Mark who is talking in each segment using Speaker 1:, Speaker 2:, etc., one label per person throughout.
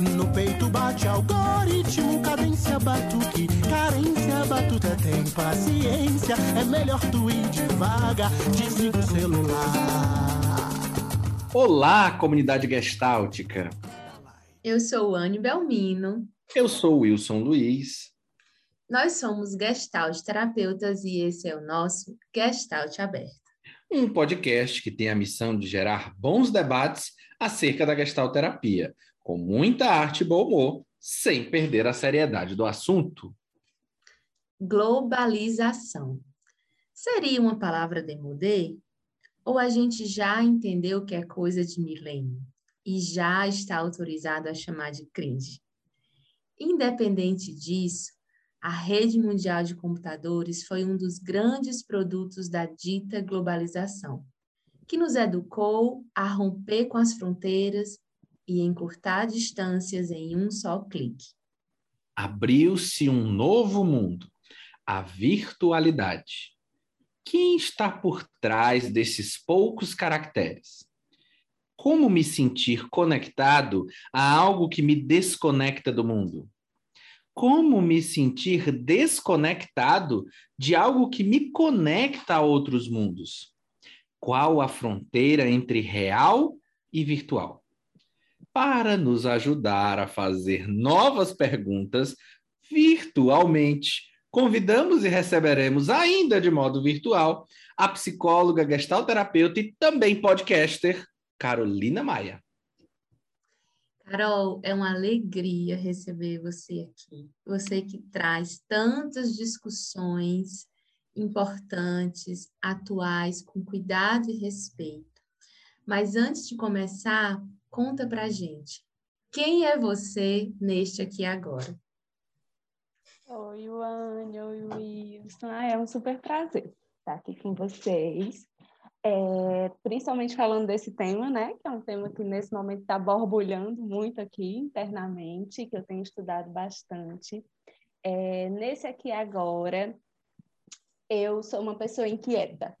Speaker 1: No peito bate algoritmo, cadência batuque, carência batuta tem paciência. É melhor tu ir devagar, desliga o celular.
Speaker 2: Olá, comunidade gestáltica.
Speaker 3: Eu sou Anne Belmino.
Speaker 2: Eu sou Wilson Luiz.
Speaker 3: Nós somos Gestalt terapeutas e esse é o nosso Gestalt Aberto.
Speaker 2: Um podcast que tem a missão de gerar bons debates acerca da Gestalt terapia, com muita arte e bom humor, sem perder a seriedade do assunto.
Speaker 3: Globalização. Seria uma palavra demodé? Ou a gente já entendeu que é coisa de milênio e já está autorizado a chamar de cringe? Independente disso, a rede mundial de computadores foi um dos grandes produtos da dita globalização, que nos educou a romper com as fronteiras e encurtar distâncias em um só clique.
Speaker 2: Abriu-se um novo mundo, a virtualidade. Quem está por trás desses poucos caracteres? Como me sentir conectado a algo que me desconecta do mundo? como me sentir desconectado de algo que me conecta a outros mundos? Qual a fronteira entre real e virtual? Para nos ajudar a fazer novas perguntas virtualmente, convidamos e receberemos, ainda de modo virtual, a psicóloga, gestalterapeuta e também podcaster, Carolina Maia.
Speaker 3: Carol, é uma alegria receber você aqui. Você que traz tantas discussões importantes, atuais, com cuidado e respeito. Mas antes de começar, conta pra gente. Quem é você neste aqui agora?
Speaker 4: Oi, Wani, oi, Wilson. Ah, é um super prazer estar aqui com vocês. É, principalmente falando desse tema, né, que é um tema que nesse momento está borbulhando muito aqui internamente, que eu tenho estudado bastante. É, nesse aqui agora, eu sou uma pessoa inquieta.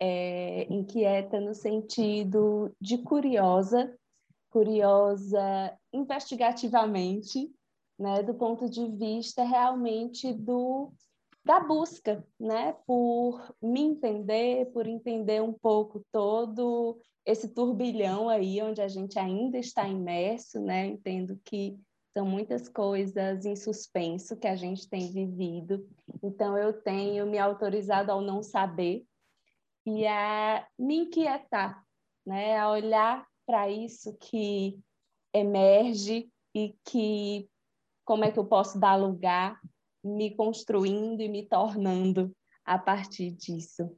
Speaker 4: É, inquieta no sentido de curiosa, curiosa investigativamente, né, do ponto de vista realmente do da busca, né, por me entender, por entender um pouco todo esse turbilhão aí onde a gente ainda está imerso, né? Entendo que são muitas coisas em suspenso que a gente tem vivido. Então eu tenho me autorizado ao não saber e a me inquietar, né, a olhar para isso que emerge e que como é que eu posso dar lugar me construindo e me tornando a partir disso.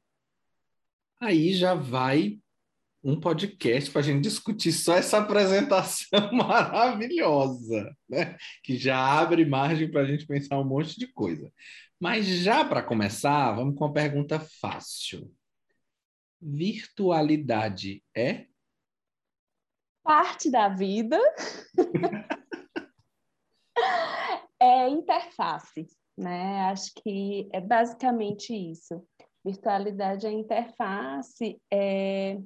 Speaker 2: Aí já vai um podcast para a gente discutir só essa apresentação maravilhosa, né? que já abre margem para a gente pensar um monte de coisa. Mas já para começar, vamos com uma pergunta fácil. Virtualidade é?
Speaker 4: Parte da vida. é interface, né? Acho que é basicamente isso. Virtualidade é interface é,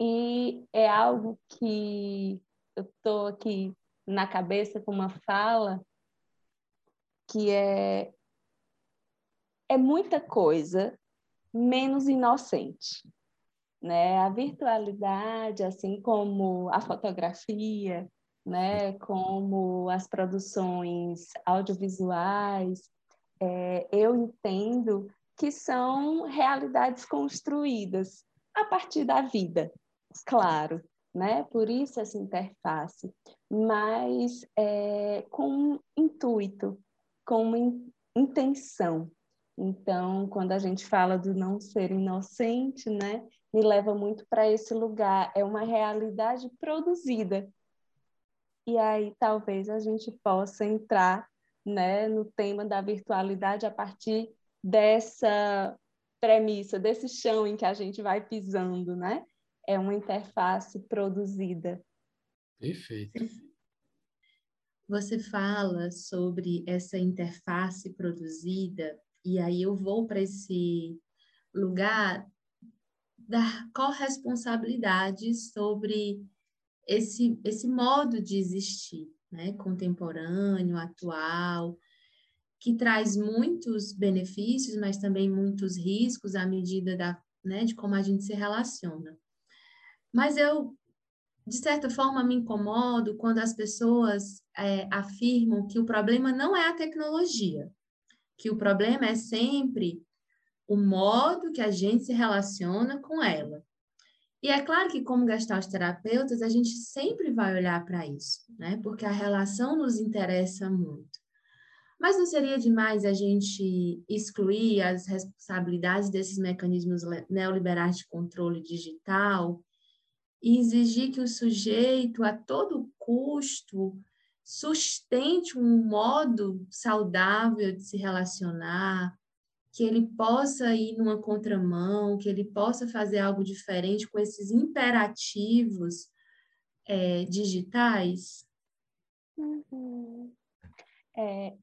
Speaker 4: e é algo que eu estou aqui na cabeça com uma fala que é é muita coisa menos inocente, né? A virtualidade, assim como a fotografia, né, como as produções audiovisuais, é, eu entendo que são realidades construídas a partir da vida, claro, né? Por isso essa interface, mas é, com um intuito, com uma in intenção. Então, quando a gente fala do não ser inocente, né, me leva muito para esse lugar. É uma realidade produzida e aí talvez a gente possa entrar né, no tema da virtualidade a partir dessa premissa, desse chão em que a gente vai pisando, né? É uma interface produzida.
Speaker 2: Perfeito.
Speaker 3: Você fala sobre essa interface produzida, e aí eu vou para esse lugar da corresponsabilidade sobre esse, esse modo de existir, né? contemporâneo, atual, que traz muitos benefícios, mas também muitos riscos à medida da, né, de como a gente se relaciona. Mas eu, de certa forma, me incomodo quando as pessoas é, afirmam que o problema não é a tecnologia, que o problema é sempre o modo que a gente se relaciona com ela. E é claro que, como terapeutas, a gente sempre vai olhar para isso, né? Porque a relação nos interessa muito. Mas não seria demais a gente excluir as responsabilidades desses mecanismos neoliberais de controle digital e exigir que o sujeito, a todo custo, sustente um modo saudável de se relacionar, que ele possa ir numa contramão, que ele possa fazer algo diferente com esses imperativos é, digitais?
Speaker 4: Uhum. É,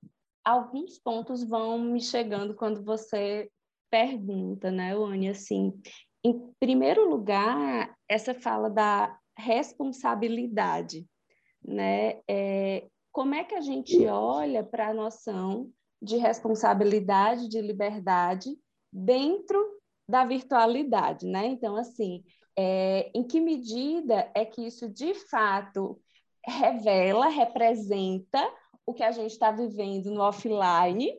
Speaker 4: alguns pontos vão me chegando quando você pergunta, né, Wani? Assim, em primeiro lugar, essa fala da responsabilidade, né? É, como é que a gente olha para a noção de responsabilidade, de liberdade dentro da virtualidade, né? Então, assim, é, em que medida é que isso de fato revela, representa o que a gente está vivendo no offline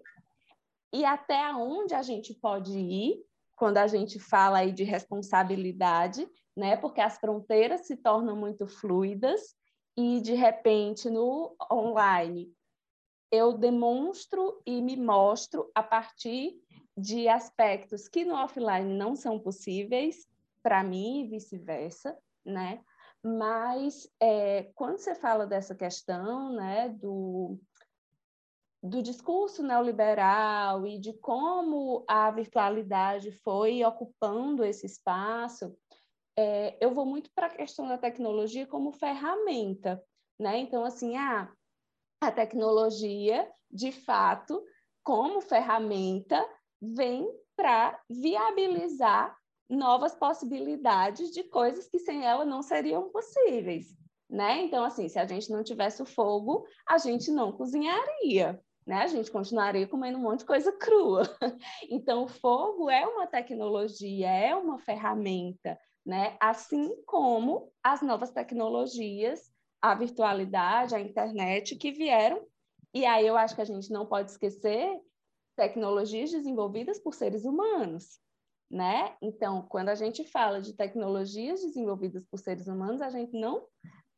Speaker 4: e até onde a gente pode ir quando a gente fala aí de responsabilidade, né? Porque as fronteiras se tornam muito fluidas e de repente no online eu demonstro e me mostro a partir de aspectos que no offline não são possíveis para mim e vice-versa, né? Mas é, quando você fala dessa questão né, do, do discurso neoliberal e de como a virtualidade foi ocupando esse espaço, é, eu vou muito para a questão da tecnologia como ferramenta. Né? Então, assim, ah, a tecnologia, de fato, como ferramenta, vem para viabilizar novas possibilidades de coisas que sem ela não seriam possíveis, né? Então, assim, se a gente não tivesse o fogo, a gente não cozinharia, né? A gente continuaria comendo um monte de coisa crua. Então, o fogo é uma tecnologia, é uma ferramenta, né? Assim como as novas tecnologias, a virtualidade, a internet que vieram. E aí eu acho que a gente não pode esquecer tecnologias desenvolvidas por seres humanos, né? Então, quando a gente fala de tecnologias desenvolvidas por seres humanos, a gente não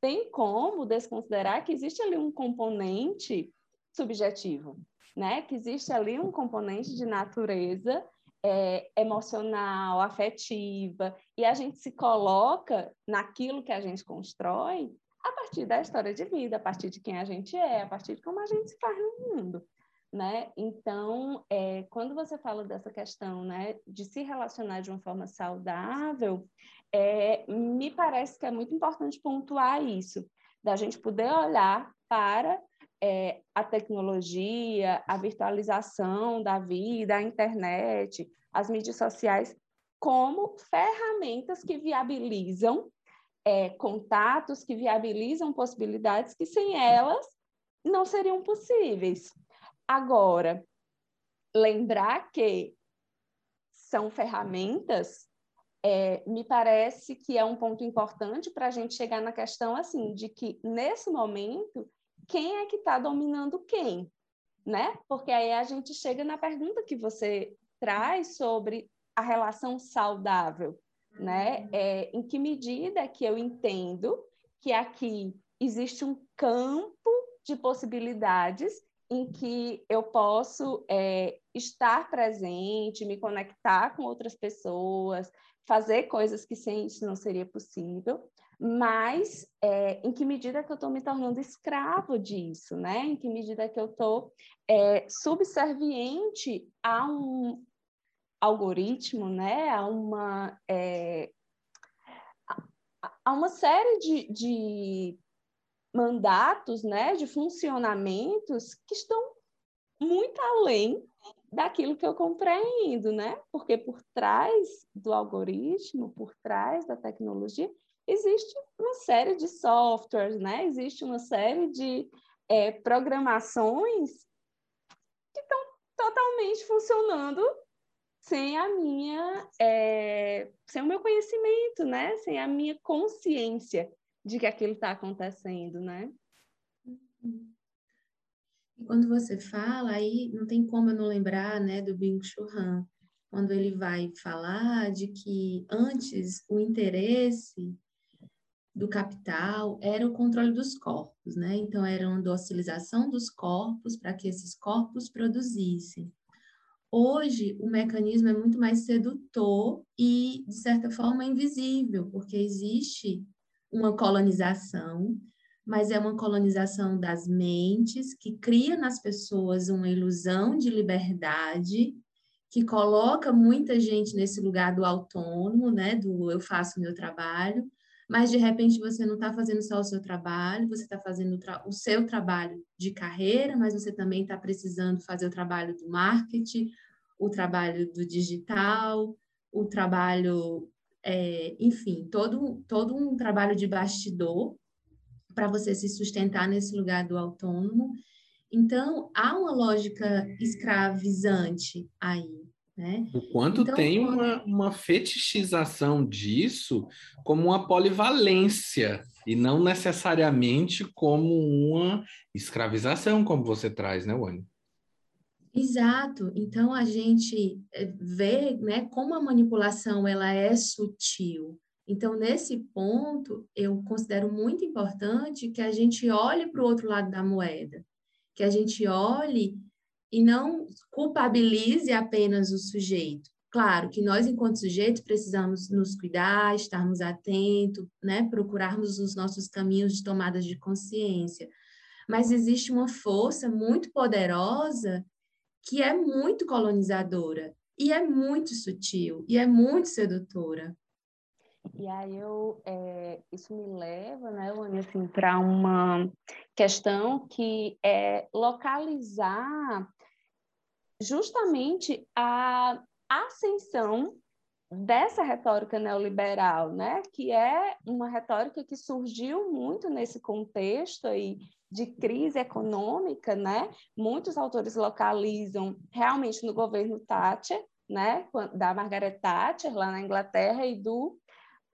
Speaker 4: tem como desconsiderar que existe ali um componente subjetivo, né? Que existe ali um componente de natureza é, emocional, afetiva, e a gente se coloca naquilo que a gente constrói a partir da história de vida, a partir de quem a gente é, a partir de como a gente se faz no mundo né? Então, é, quando você fala dessa questão, né, de se relacionar de uma forma saudável, é, me parece que é muito importante pontuar isso, da gente poder olhar para é, a tecnologia, a virtualização da vida, a internet, as mídias sociais, como ferramentas que viabilizam é, contatos, que viabilizam possibilidades que sem elas não seriam possíveis. Agora, lembrar que são ferramentas, é, me parece que é um ponto importante para a gente chegar na questão assim de que nesse momento quem é que está dominando quem, né? Porque aí a gente chega na pergunta que você traz sobre a relação saudável, né? Uhum. É, em que medida que eu entendo que aqui existe um campo de possibilidades em que eu posso é, estar presente, me conectar com outras pessoas, fazer coisas que sem isso não seria possível, mas é, em que medida que eu estou me tornando escravo disso, né? Em que medida que eu estou é, subserviente a um algoritmo, né? A uma é, a uma série de, de mandatos, né, de funcionamentos que estão muito além daquilo que eu compreendo, né? Porque por trás do algoritmo, por trás da tecnologia, existe uma série de softwares, né? Existe uma série de é, programações que estão totalmente funcionando sem a minha, é, sem o meu conhecimento, né? Sem a minha consciência de que aquilo está acontecendo, né?
Speaker 3: E quando você fala, aí não tem como eu não lembrar, né, do Bing Han, quando ele vai falar de que antes o interesse do capital era o controle dos corpos, né? Então era uma docilização dos corpos para que esses corpos produzissem. Hoje, o mecanismo é muito mais sedutor e, de certa forma, invisível, porque existe uma colonização, mas é uma colonização das mentes que cria nas pessoas uma ilusão de liberdade, que coloca muita gente nesse lugar do autônomo, né, do eu faço meu trabalho, mas de repente você não está fazendo só o seu trabalho, você está fazendo o, o, seu trabalho de carreira, mas você também está precisando fazer o trabalho do marketing, o trabalho do digital, o trabalho, é, enfim, todo, todo um trabalho de bastidor para você se sustentar nesse lugar do autônomo. Então, há uma lógica escravizante aí, né?
Speaker 2: O quanto então, tem quando... uma, uma fetichização disso como uma polivalência e não necessariamente como uma escravização, como você traz, né, Wani?
Speaker 3: Exato. Então a gente eh, vê, né, como a manipulação ela é sutil. Então nesse ponto eu considero muito importante que a gente olhe para o outro lado da moeda, que a gente olhe e não culpabilize apenas o sujeito. Claro que nós, enquanto sujeitos, precisamos nos cuidar, estarmos atentos, né? procurarmos os nossos caminhos de tomadas de consciência. Mas existe uma força muito poderosa que é muito colonizadora e é muito sutil e é muito sedutora.
Speaker 4: E aí eu, é, isso me leva, né, Luane, assim, para uma questão que é localizar justamente a ascensão dessa retórica neoliberal, né, que é uma retórica que surgiu muito nesse contexto aí de crise econômica, né? Muitos autores localizam realmente no governo Thatcher, né, da Margaret Thatcher lá na Inglaterra e do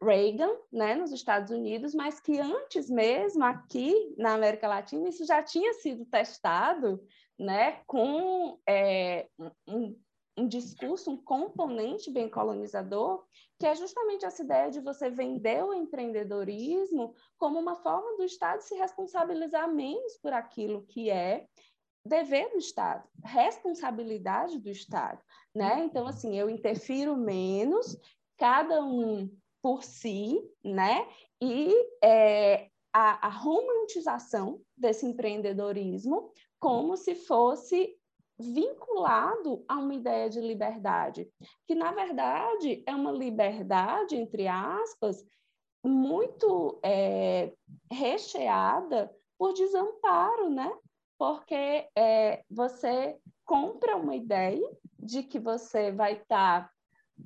Speaker 4: Reagan, né, nos Estados Unidos, mas que antes mesmo aqui na América Latina isso já tinha sido testado, né, com é, um, um discurso, um componente bem colonizador, que é justamente essa ideia de você vender o empreendedorismo como uma forma do Estado se responsabilizar menos por aquilo que é dever do Estado, responsabilidade do Estado, né? Então, assim, eu interfiro menos, cada um por si, né? E é, a, a romantização desse empreendedorismo como se fosse vinculado a uma ideia de liberdade, que na verdade é uma liberdade, entre aspas, muito é, recheada por desamparo, né? Porque é, você compra uma ideia de que você vai estar tá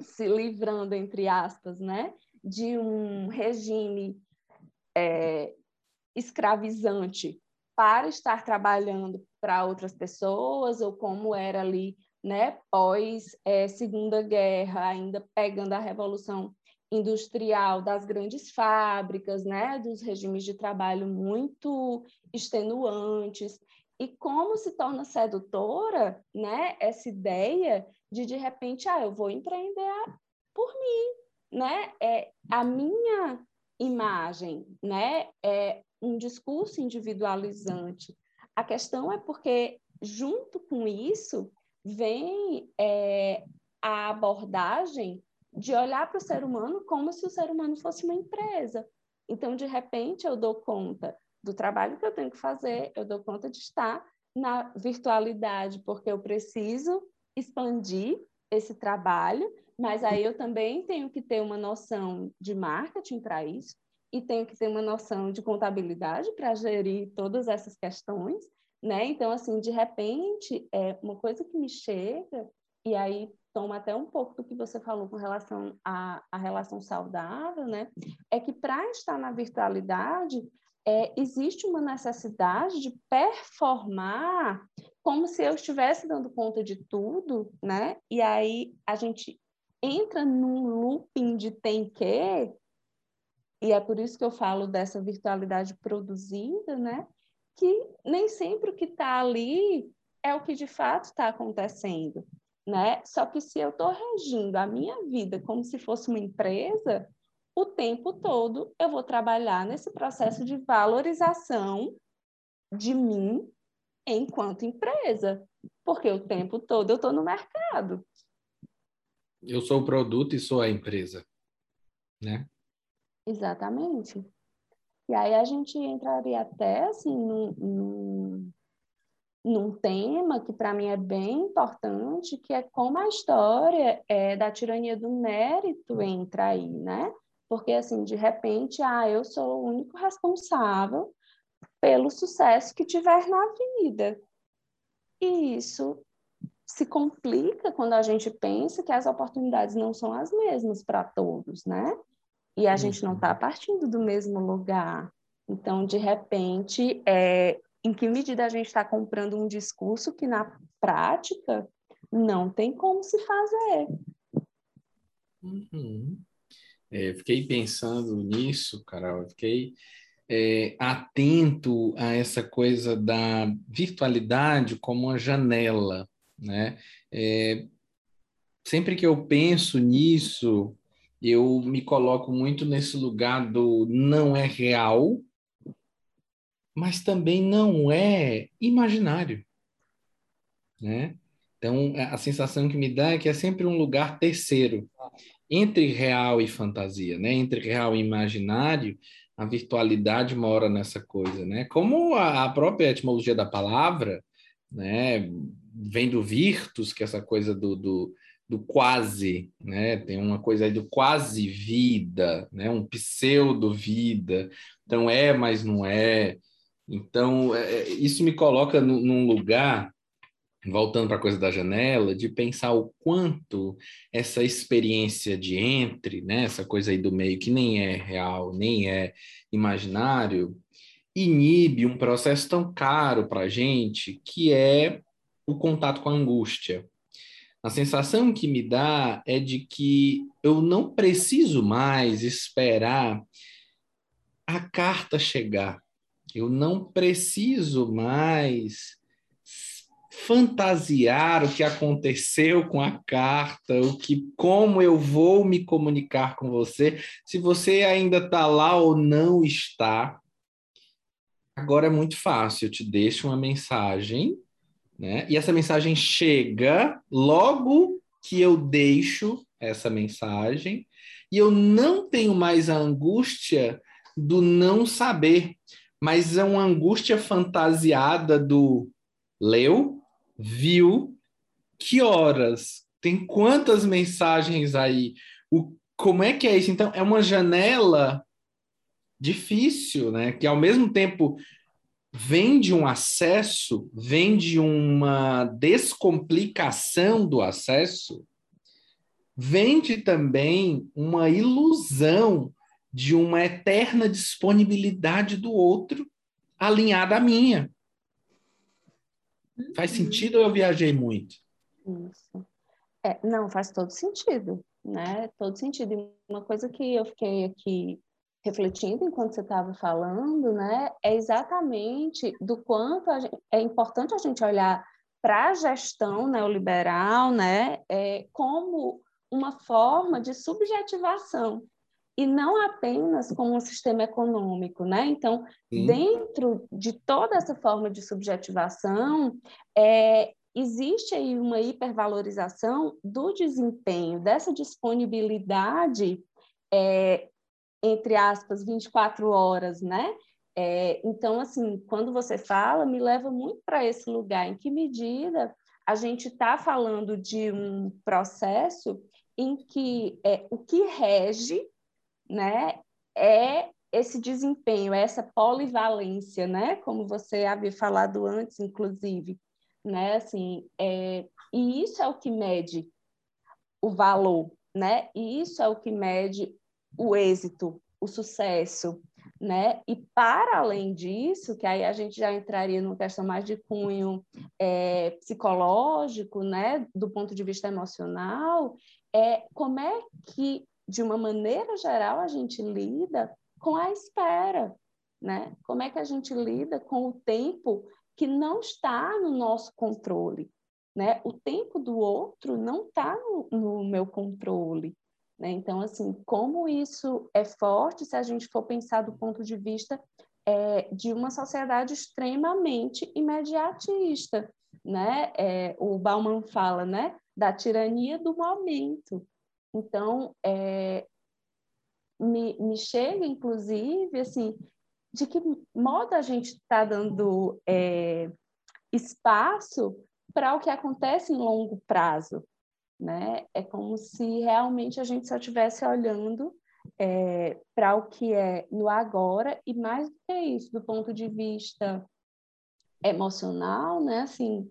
Speaker 4: se livrando, entre aspas, né? de um regime é, escravizante para estar trabalhando para outras pessoas, ou como era ali, né, pós é, Segunda Guerra, ainda pegando a Revolução Industrial das grandes fábricas, né, dos regimes de trabalho muito extenuantes, e como se torna sedutora, né, essa ideia de de repente, ah, eu vou empreender por mim, né, é, a minha imagem, né, é um discurso individualizante. A questão é porque, junto com isso, vem é, a abordagem de olhar para o ser humano como se o ser humano fosse uma empresa. Então, de repente, eu dou conta do trabalho que eu tenho que fazer, eu dou conta de estar na virtualidade, porque eu preciso expandir esse trabalho, mas aí eu também tenho que ter uma noção de marketing para isso e tenho que ter uma noção de contabilidade para gerir todas essas questões, né? Então, assim, de repente, é uma coisa que me chega, e aí toma até um pouco do que você falou com relação à, à relação saudável, né? É que para estar na virtualidade, é, existe uma necessidade de performar como se eu estivesse dando conta de tudo, né? E aí a gente entra num looping de tem que, e é por isso que eu falo dessa virtualidade produzida, né? Que nem sempre o que está ali é o que de fato está acontecendo, né? Só que se eu estou regindo a minha vida como se fosse uma empresa, o tempo todo eu vou trabalhar nesse processo de valorização de mim enquanto empresa, porque o tempo todo eu estou no mercado.
Speaker 2: Eu sou o produto e sou a empresa, né?
Speaker 4: Exatamente. E aí a gente entraria até assim num, num, num tema que para mim é bem importante, que é como a história é, da tirania do mérito entra aí, né? Porque assim, de repente, ah, eu sou o único responsável pelo sucesso que tiver na vida. E isso se complica quando a gente pensa que as oportunidades não são as mesmas para todos, né? E a gente não está partindo do mesmo lugar. Então, de repente, é, em que medida a gente está comprando um discurso que na prática não tem como se fazer?
Speaker 2: Uhum. É, fiquei pensando nisso, Carol, fiquei é, atento a essa coisa da virtualidade como uma janela, né? É, sempre que eu penso nisso, eu me coloco muito nesse lugar do não é real, mas também não é imaginário, né? Então, a sensação que me dá é que é sempre um lugar terceiro, entre real e fantasia, né? Entre real e imaginário, a virtualidade mora nessa coisa, né? Como a própria etimologia da palavra, né? Vem do virtus, que é essa coisa do, do, do quase, né? Tem uma coisa aí do quase vida, né? Um pseudo vida. Então é, mas não é. Então é, é isso me coloca num lugar voltando para a coisa da janela, de pensar o quanto essa experiência de entre, né, essa coisa aí do meio que nem é real, nem é imaginário, inibe um processo tão caro para gente, que é o contato com a angústia. A sensação que me dá é de que eu não preciso mais esperar a carta chegar. Eu não preciso mais fantasiar o que aconteceu com a carta, o que, como eu vou me comunicar com você, se você ainda está lá ou não está. Agora é muito fácil, eu te deixo uma mensagem, né? E essa mensagem chega logo que eu deixo essa mensagem, e eu não tenho mais a angústia do não saber, mas é uma angústia fantasiada do leu, viu, que horas, tem quantas mensagens aí, o, como é que é isso? Então, é uma janela difícil, né? Que ao mesmo tempo vem de um acesso, vem de uma descomplicação do acesso, vem de também uma ilusão de uma eterna disponibilidade do outro alinhada à minha. Faz sentido ou eu viajei muito?
Speaker 4: Isso. É, não, faz todo sentido, né? Todo sentido. E uma coisa que eu fiquei aqui refletindo enquanto você estava falando, né, é exatamente do quanto gente, é importante a gente olhar para a gestão neoliberal, né, é, como uma forma de subjetivação e não apenas como um sistema econômico, né? Então, Sim. dentro de toda essa forma de subjetivação, é, existe aí uma hipervalorização do desempenho, dessa disponibilidade, é, entre aspas, 24 horas, né? É, então, assim, quando você fala, me leva muito para esse lugar. Em que medida a gente está falando de um processo em que é, o que rege né, é esse desempenho, essa polivalência, né? Como você havia falado antes, inclusive, né? Assim, é, e isso é o que mede o valor, né? E isso é o que mede o êxito, o sucesso, né? E para além disso, que aí a gente já entraria numa questão mais de cunho é, psicológico, né? Do ponto de vista emocional, é como é que, de uma maneira geral, a gente lida com a espera, né? Como é que a gente lida com o tempo que não está no nosso controle, né? O tempo do outro não está no, no meu controle, né? Então, assim, como isso é forte se a gente for pensar do ponto de vista é, de uma sociedade extremamente imediatista, né? É, o Bauman fala, né? Da tirania do momento. Então, é, me, me chega, inclusive, assim, de que modo a gente está dando é, espaço para o que acontece em longo prazo, né? É como se realmente a gente só estivesse olhando é, para o que é no agora e mais do que isso, do ponto de vista emocional, né? Assim,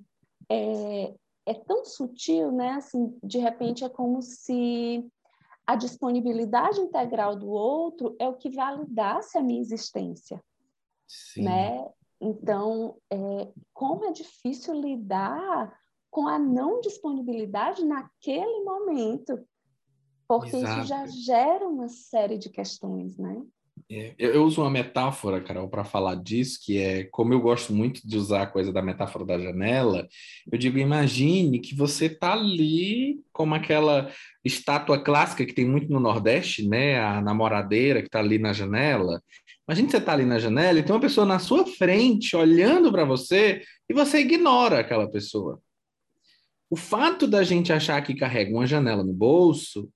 Speaker 4: é, é tão sutil, né? Assim, de repente é como se a disponibilidade integral do outro é o que validasse a minha existência, Sim. né? Então, é, como é difícil lidar com a não disponibilidade naquele momento, porque Exato. isso já gera uma série de questões, né?
Speaker 2: É, eu, uso uma metáfora, Carol, para falar disso, que é como eu gosto muito de usar a coisa da metáfora da janela. Eu digo, imagine que você está ali como aquela estátua clássica que tem muito no Nordeste, né? A namoradeira que está ali na janela. Imagine que você está ali na janela e tem uma pessoa na sua frente olhando para você e você ignora aquela pessoa. O fato da gente achar que carrega uma janela no bolso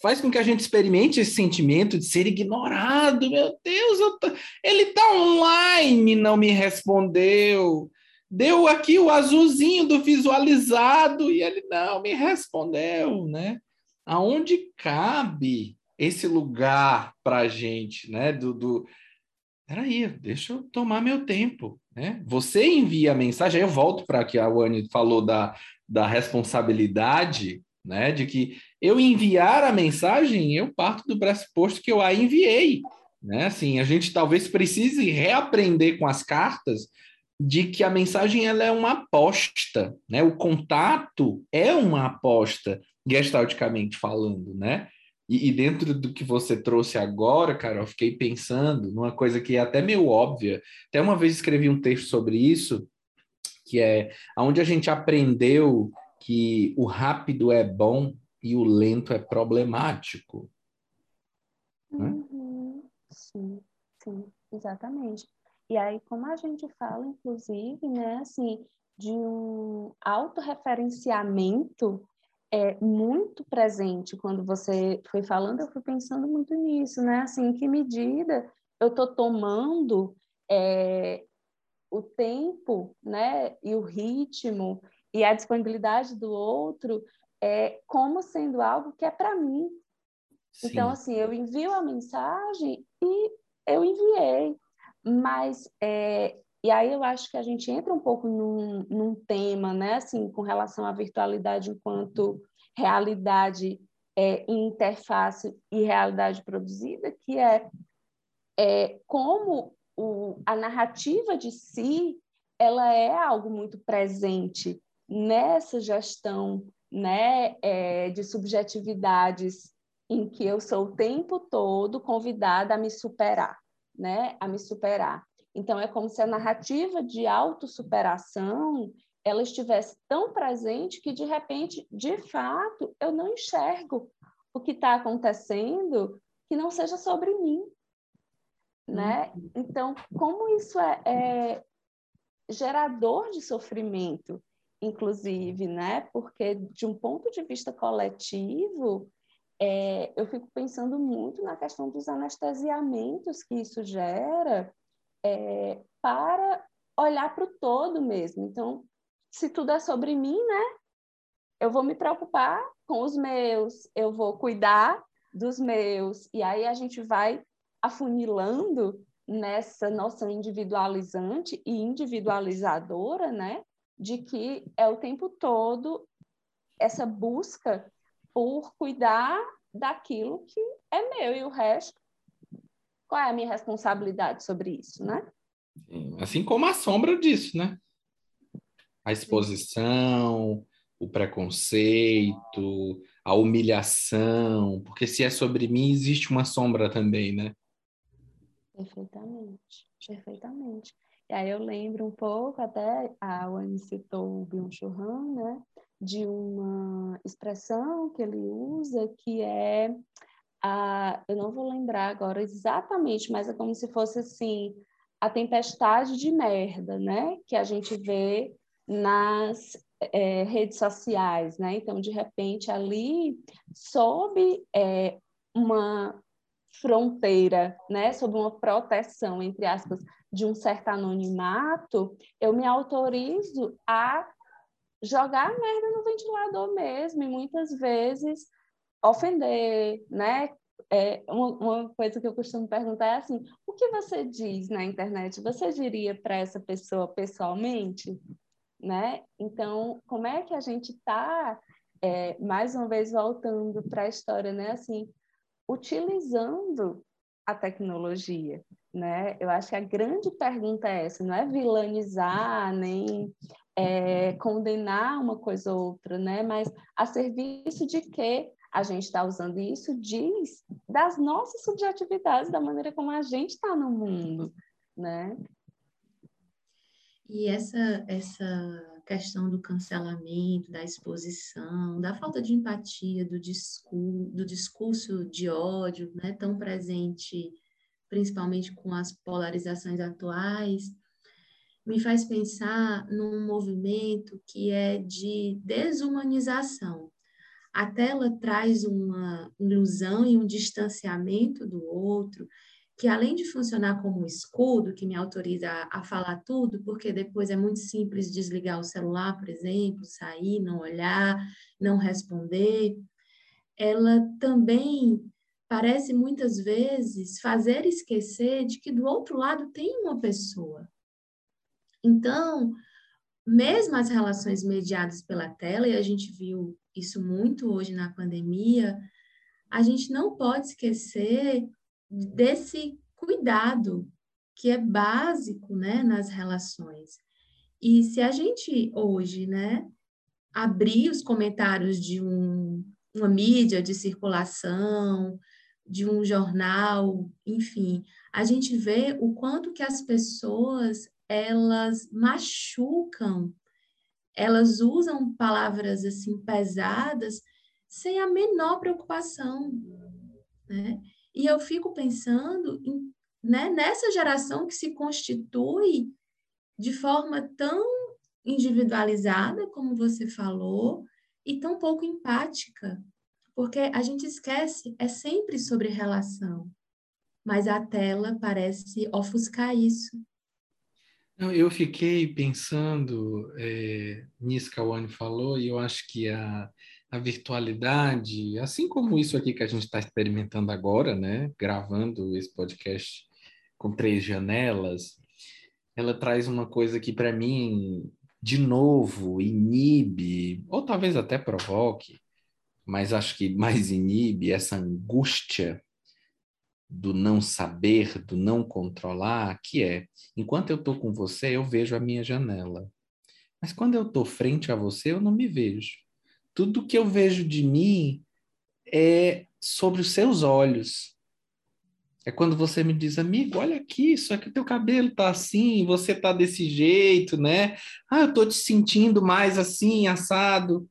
Speaker 2: faz com que a gente experimente esse sentimento de ser ignorado. Meu Deus, tô... ele está online, não me respondeu. Deu aqui o azulzinho do visualizado e ele não me respondeu, né? Aonde cabe esse lugar para a gente, né? Do, do... Peraí, deixa eu tomar meu tempo, né? Você envia a mensagem, aí eu volto para que a Wani falou da, da responsabilidade, né? De que eu enviar a mensagem, eu parto do pressuposto que eu a enviei, né? Assim, a gente talvez precise reaprender com as cartas de que a mensagem ela é uma aposta, né? O contato é uma aposta, gestalticamente falando, né? E, e, dentro do que você trouxe agora, cara, eu fiquei pensando numa coisa que é até meio óbvia. Até uma vez escrevi um texto sobre isso, que é onde a gente aprendeu que o rápido é bom e o lento é problemático.
Speaker 4: Né? Uhum. Sim, sim, exatamente. E aí, como a gente fala, inclusive, né, assim, de um autorreferenciamento é muito presente quando você foi falando, eu fui pensando muito nisso, né? Assim, em que medida eu estou tomando é, o tempo, né, e o ritmo e a disponibilidade do outro é, como sendo algo que é para mim. Sim. Então, assim, eu envio a mensagem e eu enviei, mas é, e aí eu acho que a gente entra um pouco num, num tema, né, assim, com relação à virtualidade enquanto realidade é, interface e realidade produzida, que é, é como o, a narrativa de si ela é algo muito presente nessa gestão né, é, de subjetividades em que eu sou o tempo todo convidada a me superar, né, a me superar. Então é como se a narrativa de autossuperação ela estivesse tão presente que de repente, de fato, eu não enxergo o que está acontecendo que não seja sobre mim, né? Uhum. Então, como isso é, é gerador de sofrimento, inclusive, né? Porque de um ponto de vista coletivo, é, eu fico pensando muito na questão dos anestesiamentos que isso gera é, para olhar para o todo mesmo. Então, se tudo é sobre mim, né? Eu vou me preocupar com os meus, eu vou cuidar dos meus, e aí a gente vai afunilando nessa noção individualizante e individualizadora, né? De que é o tempo todo essa busca por cuidar daquilo que é meu e o resto, qual é a minha responsabilidade sobre isso, né?
Speaker 2: Assim como a sombra disso, né? A exposição, o preconceito, a humilhação, porque se é sobre mim, existe uma sombra também, né?
Speaker 4: Perfeitamente, perfeitamente. E aí eu lembro um pouco, até a Wani citou o Byung-Chul né? De uma expressão que ele usa que é a, eu não vou lembrar agora exatamente, mas é como se fosse assim a tempestade de merda, né? Que a gente vê nas é, redes sociais, né? Então, de repente, ali, sob é, uma fronteira, né? Sob uma proteção, entre aspas, de um certo anonimato, eu me autorizo a jogar a merda no ventilador mesmo, e muitas vezes ofender, né? É, uma, uma, coisa que eu costumo perguntar é assim: o que você diz na internet? Você diria para essa pessoa pessoalmente? Né? Então, como é que a gente está, é, mais uma vez, voltando para a história, né? Assim, utilizando a tecnologia, né? Eu acho que a grande pergunta é essa: não é vilanizar nem é, condenar uma coisa ou outra, né? Mas a serviço de que a gente está usando isso diz das nossas subjetividades, da maneira como a gente está no mundo, né?
Speaker 3: E essa, essa questão do cancelamento, da exposição, da falta de empatia, do do discurso de ódio, né, tão presente, principalmente com as polarizações atuais, me faz pensar num movimento que é de desumanização. A tela traz uma ilusão e um distanciamento do outro, que além de funcionar como um escudo que me autoriza a, falar tudo, porque depois é muito simples desligar o celular, por exemplo, sair, não olhar, não responder, ela também parece muitas vezes fazer esquecer de que do outro lado tem uma pessoa. Então, mesmo as relações mediadas pela tela, e a gente viu isso muito hoje na pandemia, a gente não pode esquecer desse cuidado que é básico, né, nas relações. E se a gente hoje, né, abrir os comentários de um, uma mídia de circulação, de um jornal, enfim, a gente vê o quanto que as pessoas elas machucam elas usam palavras assim pesadas sem a menor preocupação, né? E eu fico pensando em, né, nessa geração que se constitui de forma tão individualizada, como você falou, e tão pouco empática, porque a gente esquece, é sempre sobre relação, mas a tela parece ofuscar isso.
Speaker 2: Eu fiquei pensando é, nisso que a Wani falou, e eu acho que a, a virtualidade, assim como isso aqui que a gente está experimentando agora, né, gravando esse podcast com três janelas, ela traz uma coisa que para mim, de novo, inibe, ou talvez até provoque, mas acho que mais inibe essa angústia do não saber, do não controlar, que é, enquanto eu estou com você, eu vejo a minha janela. Mas quando eu estou frente a você, eu não me vejo. Tudo que eu vejo de mim é sobre os seus olhos. É quando você me diz, amigo, olha aqui, só que teu cabelo tá assim, você tá desse jeito, né? Ah, eu tô te sentindo mais assim, assado.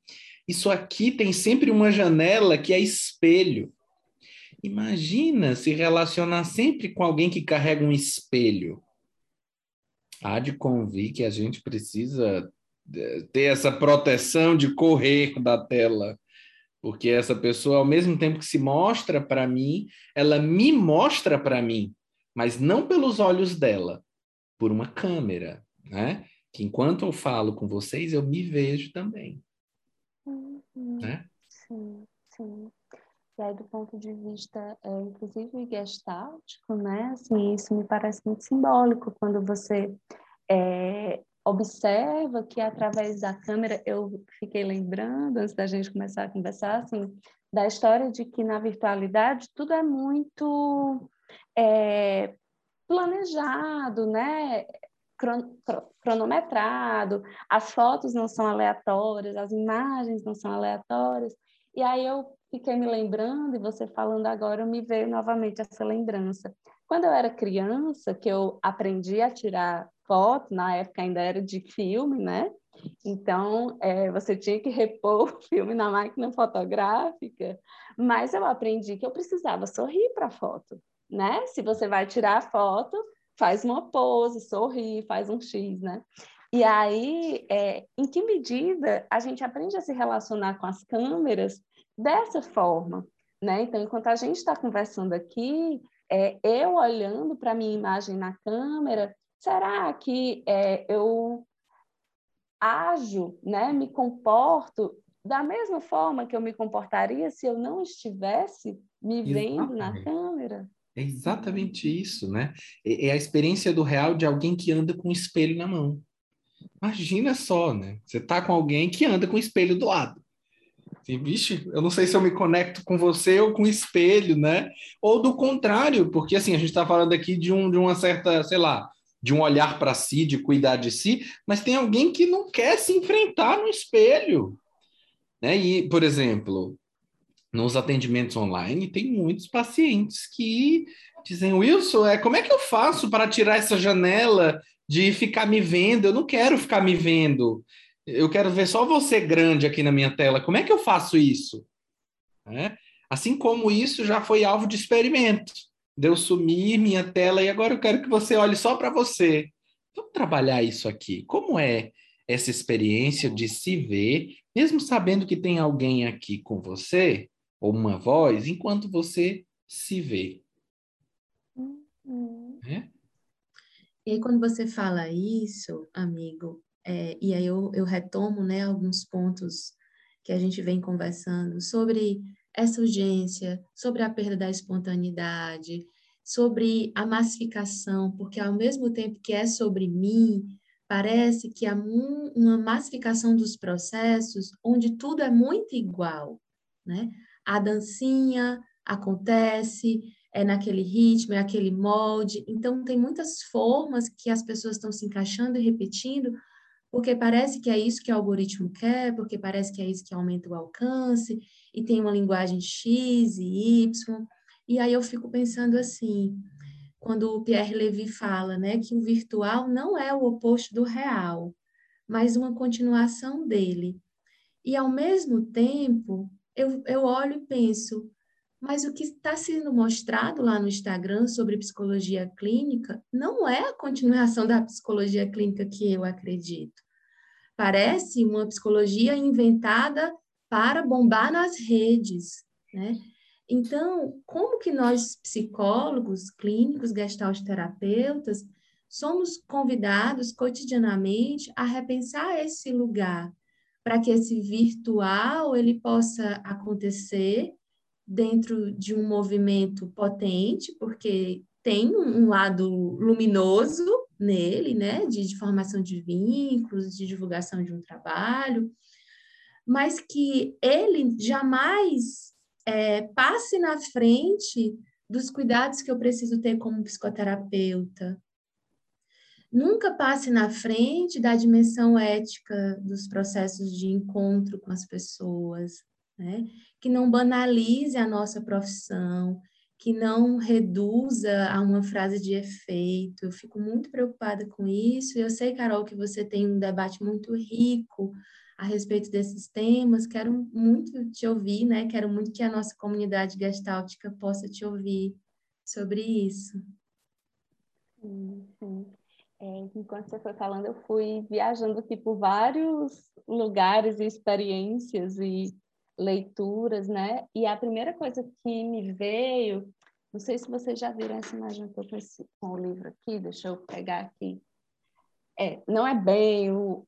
Speaker 2: Isso aqui tem sempre uma janela que é espelho. Imagina se relacionar sempre com alguém que carrega um espelho. Há de convir que a gente precisa ter essa proteção de correr da tela, porque essa pessoa, ao mesmo tempo que se mostra para mim, ela me mostra para mim, mas não pelos olhos dela, por uma câmera, né? Que enquanto eu falo com vocês, eu me vejo também.
Speaker 4: Uhum. Né? Sim, sim. E aí, do ponto de vista, é, inclusive, gestáltico, né? Assim, isso me parece muito simbólico quando você é, observa que através da câmera, eu fiquei lembrando, antes da gente começar a conversar, assim, da história de que na virtualidade tudo é muito é, planejado, né? cronometrado, as fotos não são aleatórias, as imagens não são aleatórias. E aí eu fiquei me lembrando, e você falando agora, me veio novamente essa lembrança. Quando eu era criança, que eu aprendi a tirar foto, na época ainda era de filme, né? Então, é, você tinha que repor o filme na máquina fotográfica, mas eu aprendi que eu precisava sorrir para a foto, né? Se você vai tirar a foto, faz uma pose, sorri, faz um X, né? E aí, é, em que medida a gente aprende a se relacionar com as câmeras dessa forma, né? Então, enquanto a gente está conversando aqui, é, eu olhando para minha imagem na câmera, será que é, eu ajo, né, me comporto da mesma forma que eu me comportaria se eu não estivesse me vendo na câmera?
Speaker 2: É exatamente isso, né? É, é a experiência do real de alguém que anda com um espelho na mão. Imagina só, né? Você tá com alguém que anda com o espelho do lado. Assim, vixe, eu não sei se eu me conecto com você ou com o espelho, né? Ou do contrário, porque assim, a gente está falando aqui de, um, de uma certa, sei lá, de um olhar para si, de cuidar de si, mas tem alguém que não quer se enfrentar no espelho. Né? E, por exemplo, nos atendimentos online, tem muitos pacientes que dizem, Wilson, é, como é que eu faço para tirar essa janela de ficar me vendo? Eu não quero ficar me vendo. Eu quero ver só você grande aqui na minha tela. Como é que eu faço isso? É? Assim como isso já foi alvo de experimento. Deu sumir minha tela e agora eu quero que você olhe só para você. Vamos trabalhar isso aqui. Como é essa experiência de se ver, mesmo sabendo que tem alguém aqui com você, ou uma voz, enquanto você se vê?
Speaker 3: Uhum. É? E aí, quando você fala isso, amigo, é, e aí eu, eu retomo né, alguns pontos que a gente vem conversando sobre essa urgência, sobre a perda da espontaneidade, sobre a massificação, porque ao mesmo tempo que é sobre mim, parece que há uma massificação dos processos onde tudo é muito igual, né? A dancinha acontece, é naquele ritmo, é aquele molde, então tem muitas formas que as pessoas estão se encaixando e repetindo, porque parece que é isso que o algoritmo quer, porque parece que é isso que aumenta o alcance, e tem uma linguagem X e Y. E aí eu fico pensando assim, quando o Pierre Levy fala, né, que o virtual não é o oposto do real, mas uma continuação dele. E ao mesmo tempo, eu, eu olho e penso, mas o que está sendo mostrado lá no Instagram sobre psicologia clínica não é a continuação da psicologia clínica que eu acredito. Parece uma psicologia inventada para bombar nas redes, né? Então, como que nós psicólogos, clínicos, gestalt terapeutas, somos convidados cotidianamente a repensar esse lugar para que esse virtual ele possa acontecer dentro de um movimento potente, porque tem um lado luminoso nele, né, de, de formação de vínculos, de divulgação de um trabalho, mas que ele jamais é, passe na frente dos cuidados que eu preciso ter como psicoterapeuta. Nunca passe na frente da dimensão ética dos processos de encontro com as pessoas, né? que não banalize a nossa profissão, que não reduza a uma frase de efeito. Eu fico muito preocupada com isso. Eu sei, Carol, que você tem um debate muito rico a respeito desses temas. Quero muito te ouvir, né? Quero muito que a nossa comunidade gestáltica possa te ouvir sobre isso.
Speaker 4: Sim, sim. É, enquanto você foi falando, eu fui viajando aqui por vários lugares e experiências e leituras, né? E a primeira coisa que me veio, não sei se vocês já viram essa imagem que eu com, esse, com o livro aqui, deixa eu pegar aqui. É, não é bem o,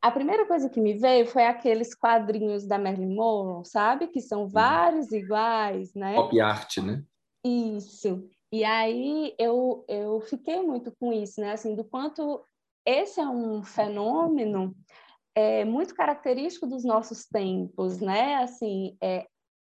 Speaker 4: a primeira coisa que me veio foi aqueles quadrinhos da Marilyn Monroe, sabe? Que são vários uhum. iguais, né?
Speaker 2: Pop art, né?
Speaker 4: Isso. E aí eu, eu fiquei muito com isso, né? Assim, do quanto esse é um fenômeno é, muito característico dos nossos tempos, né? Assim, é,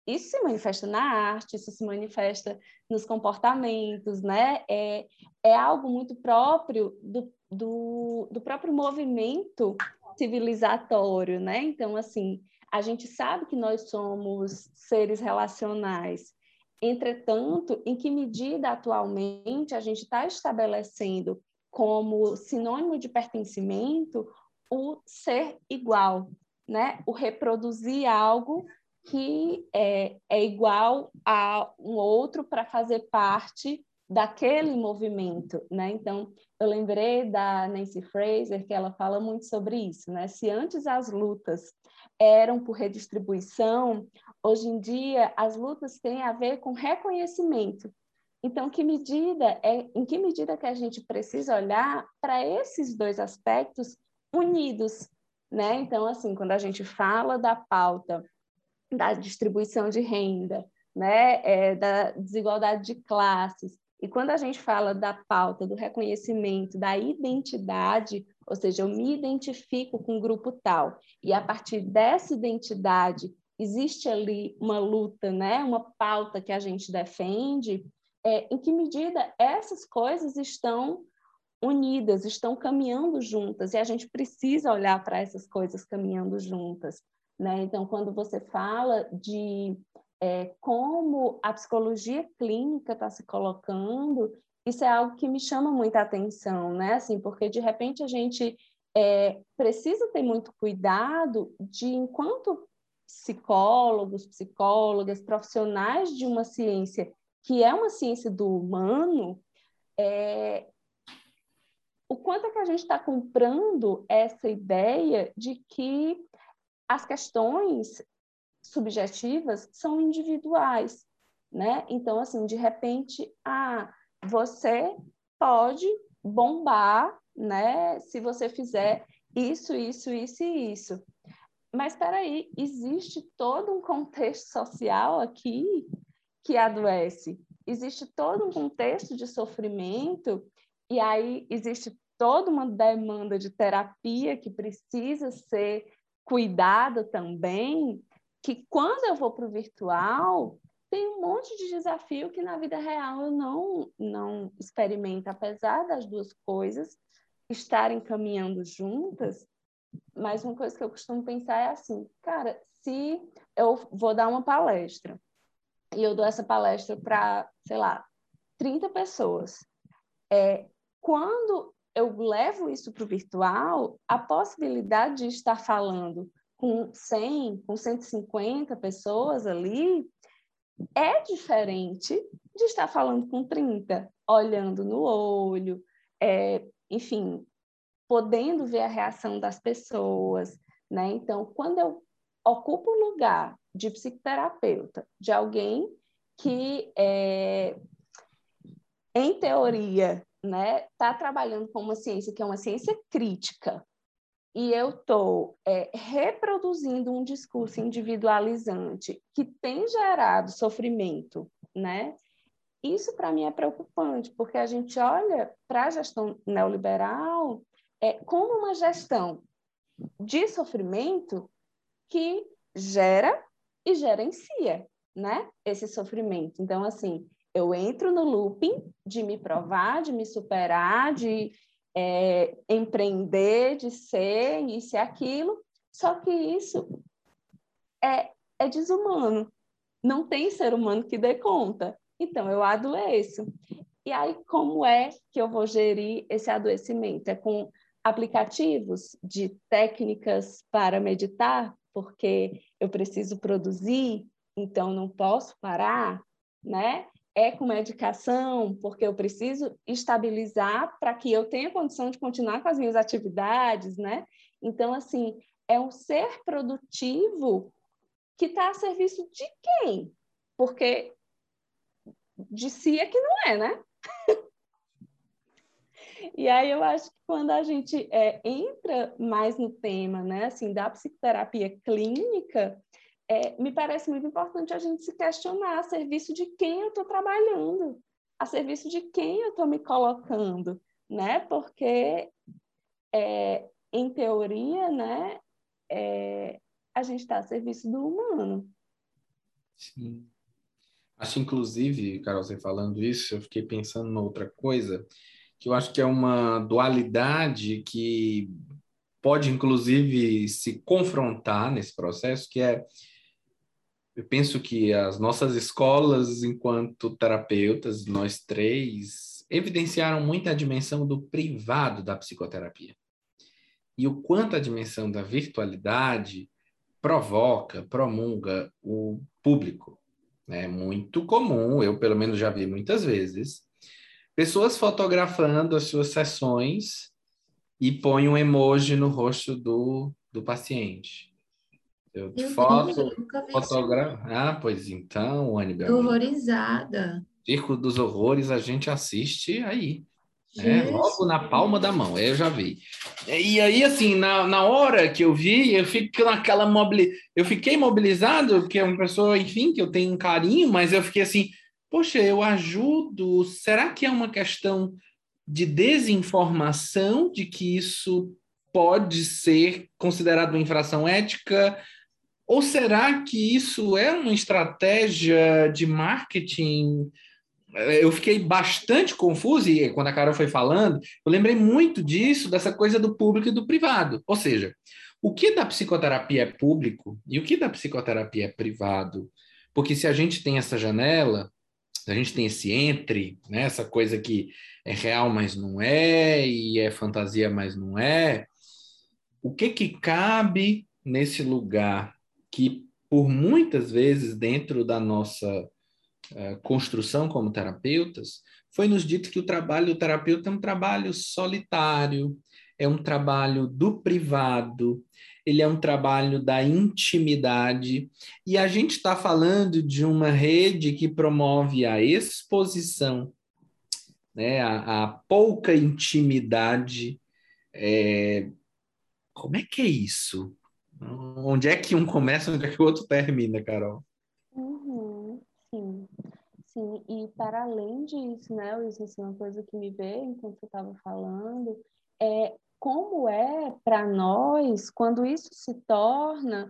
Speaker 4: isso se manifesta na arte, isso se manifesta nos comportamentos, né? É, é algo muito próprio do, do, do próprio movimento civilizatório, né? Então, assim, a gente sabe que nós somos seres relacionais. Entretanto, em que medida atualmente a gente está estabelecendo como sinônimo de pertencimento o ser igual, né? O reproduzir algo que é, é igual a um outro para fazer parte daquele movimento, né? Então, eu lembrei da Nancy Fraser que ela fala muito sobre isso, né? Se antes as lutas eram por redistribuição, hoje em dia as lutas têm a ver com reconhecimento. Então, que medida é, em que medida que a gente precisa olhar para esses dois aspectos unidos, né? Então, assim, quando a gente fala da pauta da distribuição de renda, né, é, da desigualdade de classes, e quando a gente fala da pauta do reconhecimento da identidade, ou seja, eu me identifico com um grupo tal, e a partir dessa identidade existe ali uma luta, né? uma pauta que a gente defende, é, em que medida essas coisas estão unidas, estão caminhando juntas, e a gente precisa olhar para essas coisas caminhando juntas. Né? Então, quando você fala de é, como a psicologia clínica está se colocando, isso é algo que me chama muita atenção, né? Assim, porque de repente a gente é, precisa ter muito cuidado de, enquanto psicólogos, psicólogas, profissionais de uma ciência que é uma ciência do humano, é, o quanto é que a gente está comprando essa ideia de que as questões subjetivas são individuais, né? Então, assim, de repente, ah, você pode bombar, né? Se você fizer isso, isso, isso e isso. Mas espera aí, existe todo um contexto social aqui que adoece. Existe todo um contexto de sofrimento e aí existe toda uma demanda de terapia que precisa ser cuidada também que quando eu vou para o virtual, tem um monte de desafio que na vida real eu não, não experimento, apesar das duas coisas estarem caminhando juntas. Mas uma coisa que eu costumo pensar é assim, cara, se eu vou dar uma palestra e eu dou essa palestra para, sei lá, 30 pessoas, é, quando eu levo isso para o virtual, a possibilidade de estar falando com 100, com 150 pessoas ali, é diferente de estar falando com 30, olhando no olho, é, enfim, podendo ver a reação das pessoas, né? Então, quando eu ocupo o lugar de psicoterapeuta, de alguém que, é, em teoria, né, está trabalhando com uma ciência que é uma ciência crítica, e eu estou é, reproduzindo um discurso individualizante que tem gerado sofrimento, né? Isso para mim é preocupante, porque a gente olha para a gestão neoliberal é, como uma gestão de sofrimento que gera e gerencia, né? Esse sofrimento. Então, assim, eu entro no looping de me provar, de me superar, de é, empreender, de ser isso e aquilo, só que isso é, é desumano. Não tem ser humano que dê conta. Então, eu adoeço. E aí, como é que eu vou gerir esse adoecimento? É com aplicativos de técnicas para meditar, porque eu preciso produzir, então não posso parar, né? É com medicação, porque eu preciso estabilizar para que eu tenha condição de continuar com as minhas atividades, né? Então, assim, é um ser produtivo que está a serviço de quem? Porque de si é que não é, né? E aí eu acho que quando a gente é, entra mais no tema, né, assim, da psicoterapia clínica, é, me parece muito importante a gente se questionar a serviço de quem eu estou trabalhando, a serviço de quem eu estou me colocando, né? Porque, é, em teoria, né, é, a gente está a serviço do humano.
Speaker 2: Sim. Acho, inclusive, Carol, você falando isso, eu fiquei pensando numa outra coisa, que eu acho que é uma dualidade que pode, inclusive, se confrontar nesse processo, que é eu penso que as nossas escolas, enquanto terapeutas, nós três, evidenciaram muito a dimensão do privado da psicoterapia. E o quanto a dimensão da virtualidade provoca, promulga o público. É muito comum, eu pelo menos já vi muitas vezes, pessoas fotografando as suas sessões e põem um emoji no rosto do, do paciente. Eu foto, fotogra... Ah, pois então, Anibel.
Speaker 3: Horrorizada.
Speaker 2: Circo dos Horrores a gente assiste aí. Né? Logo na palma da mão, eu já vi. E aí, assim, na, na hora que eu vi, eu fico naquela mobili... eu fiquei mobilizado, porque é uma pessoa, enfim, que eu tenho um carinho, mas eu fiquei assim, poxa, eu ajudo. Será que é uma questão de desinformação de que isso pode ser considerado uma infração ética? Ou será que isso é uma estratégia de marketing? Eu fiquei bastante confuso e quando a Carol foi falando, eu lembrei muito disso, dessa coisa do público e do privado. Ou seja, o que da psicoterapia é público e o que da psicoterapia é privado? Porque se a gente tem essa janela, a gente tem esse entre, né, essa coisa que é real, mas não é, e é fantasia, mas não é, o que que cabe nesse lugar que por muitas vezes dentro da nossa uh, construção como terapeutas foi nos dito que o trabalho do terapeuta é um trabalho solitário, é um trabalho do privado, ele é um trabalho da intimidade, e a gente está falando de uma rede que promove a exposição, né, a, a pouca intimidade. É... Como é que é isso? Onde é que um começa, onde é que o outro termina, Carol?
Speaker 4: Uhum, sim, sim. E para além disso, né, Luiz, assim, uma coisa que me veio enquanto você estava falando é como é para nós quando isso se torna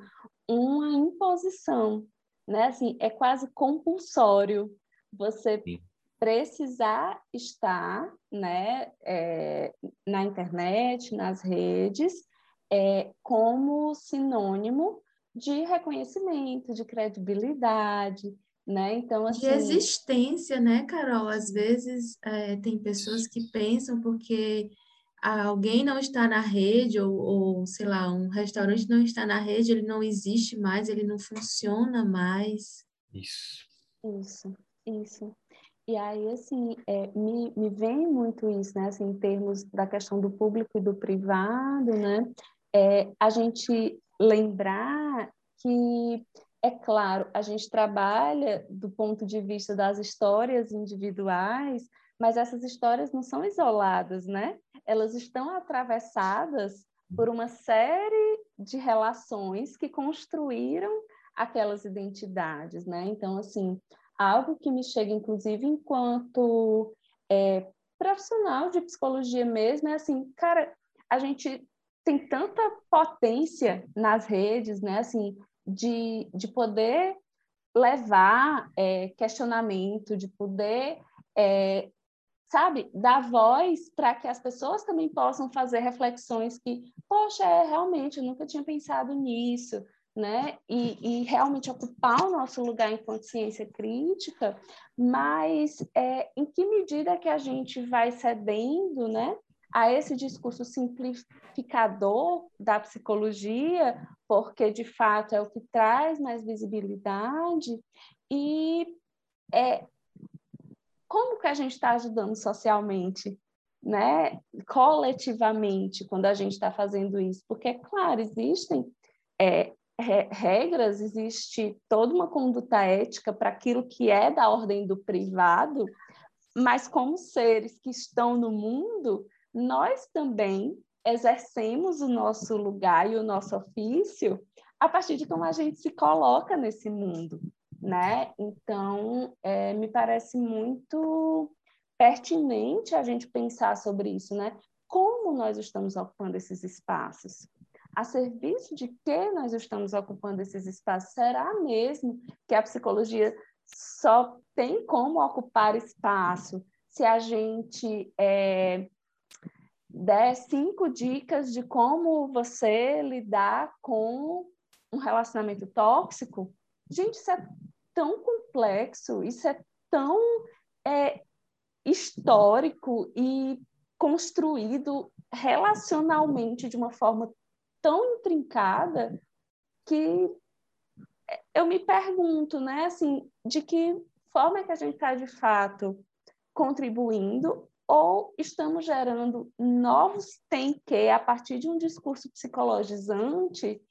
Speaker 4: uma imposição, né? Assim, é quase compulsório você sim. precisar estar, né, é, na internet, nas redes, é, como sinônimo de reconhecimento, de credibilidade, né? Então,
Speaker 3: assim... De existência, né, Carol? Às vezes é, tem pessoas que pensam porque alguém não está na rede, ou, ou, sei lá, um restaurante não está na rede, ele não existe mais, ele não funciona mais.
Speaker 2: Isso.
Speaker 4: Isso, isso. E aí, assim, é, me, me vem muito isso, né, assim, em termos da questão do público e do privado, né, é, a gente lembrar que, é claro, a gente trabalha do ponto de vista das histórias individuais, mas essas histórias não são isoladas, né? Elas estão atravessadas por uma série de relações que construíram aquelas identidades, né? Então, assim, algo que me chega, inclusive, enquanto é, profissional de psicologia mesmo, é assim, cara, a gente tem tanta potência nas redes, né? Assim, de, de poder levar é, questionamento, de poder, é, sabe, dar voz para que as pessoas também possam fazer reflexões que, poxa, é, realmente, eu nunca tinha pensado nisso, né? E, e realmente ocupar o nosso lugar em consciência crítica, mas é, em que medida que a gente vai cedendo, né? A esse discurso simplificador da psicologia, porque de fato é o que traz mais visibilidade, e é, como que a gente está ajudando socialmente, né? coletivamente, quando a gente está fazendo isso? Porque, é claro, existem é, regras, existe toda uma conduta ética para aquilo que é da ordem do privado, mas como seres que estão no mundo, nós também exercemos o nosso lugar e o nosso ofício a partir de como a gente se coloca nesse mundo, né? Então, é, me parece muito pertinente a gente pensar sobre isso, né? Como nós estamos ocupando esses espaços? A serviço de que nós estamos ocupando esses espaços? Será mesmo que a psicologia só tem como ocupar espaço se a gente é, der cinco dicas de como você lidar com um relacionamento tóxico? Gente, isso é tão complexo, isso é tão é, histórico e construído relacionalmente de uma forma tão intrincada que eu me pergunto, né, assim, de que forma é que a gente está de fato contribuindo ou estamos gerando novos tem que a partir de um discurso psicologizante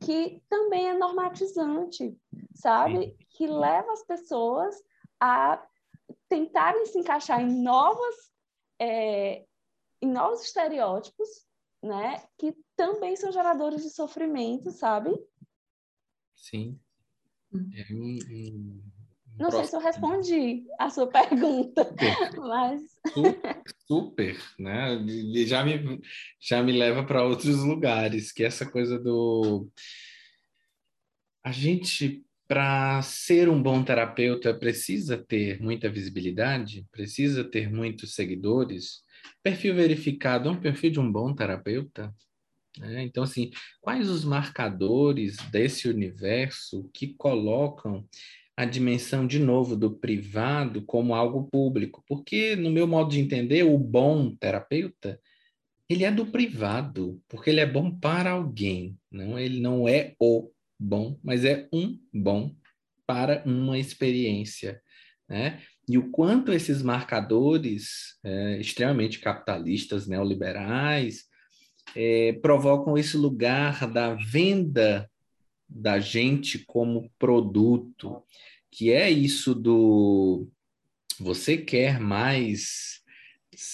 Speaker 4: que também é normatizante, sabe? Que leva as pessoas a tentarem se encaixar em novas é, em novos estereótipos, né? Que também são geradores de sofrimento, sabe?
Speaker 2: Sim.
Speaker 4: Hum. É um, um, Não sei se eu respondi a sua pergunta, super. mas
Speaker 2: super, super, né? Já me já me leva para outros lugares, que é essa coisa do a gente para ser um bom terapeuta precisa ter muita visibilidade, precisa ter muitos seguidores. Perfil verificado é um perfil de um bom terapeuta? Né? Então, assim, quais os marcadores desse universo que colocam a dimensão, de novo, do privado como algo público? Porque, no meu modo de entender, o bom terapeuta, ele é do privado, porque ele é bom para alguém, não? ele não é o bom, mas é um bom para uma experiência, né? E o quanto esses marcadores é, extremamente capitalistas, neoliberais, é, provocam esse lugar da venda da gente como produto, que é isso do você quer mais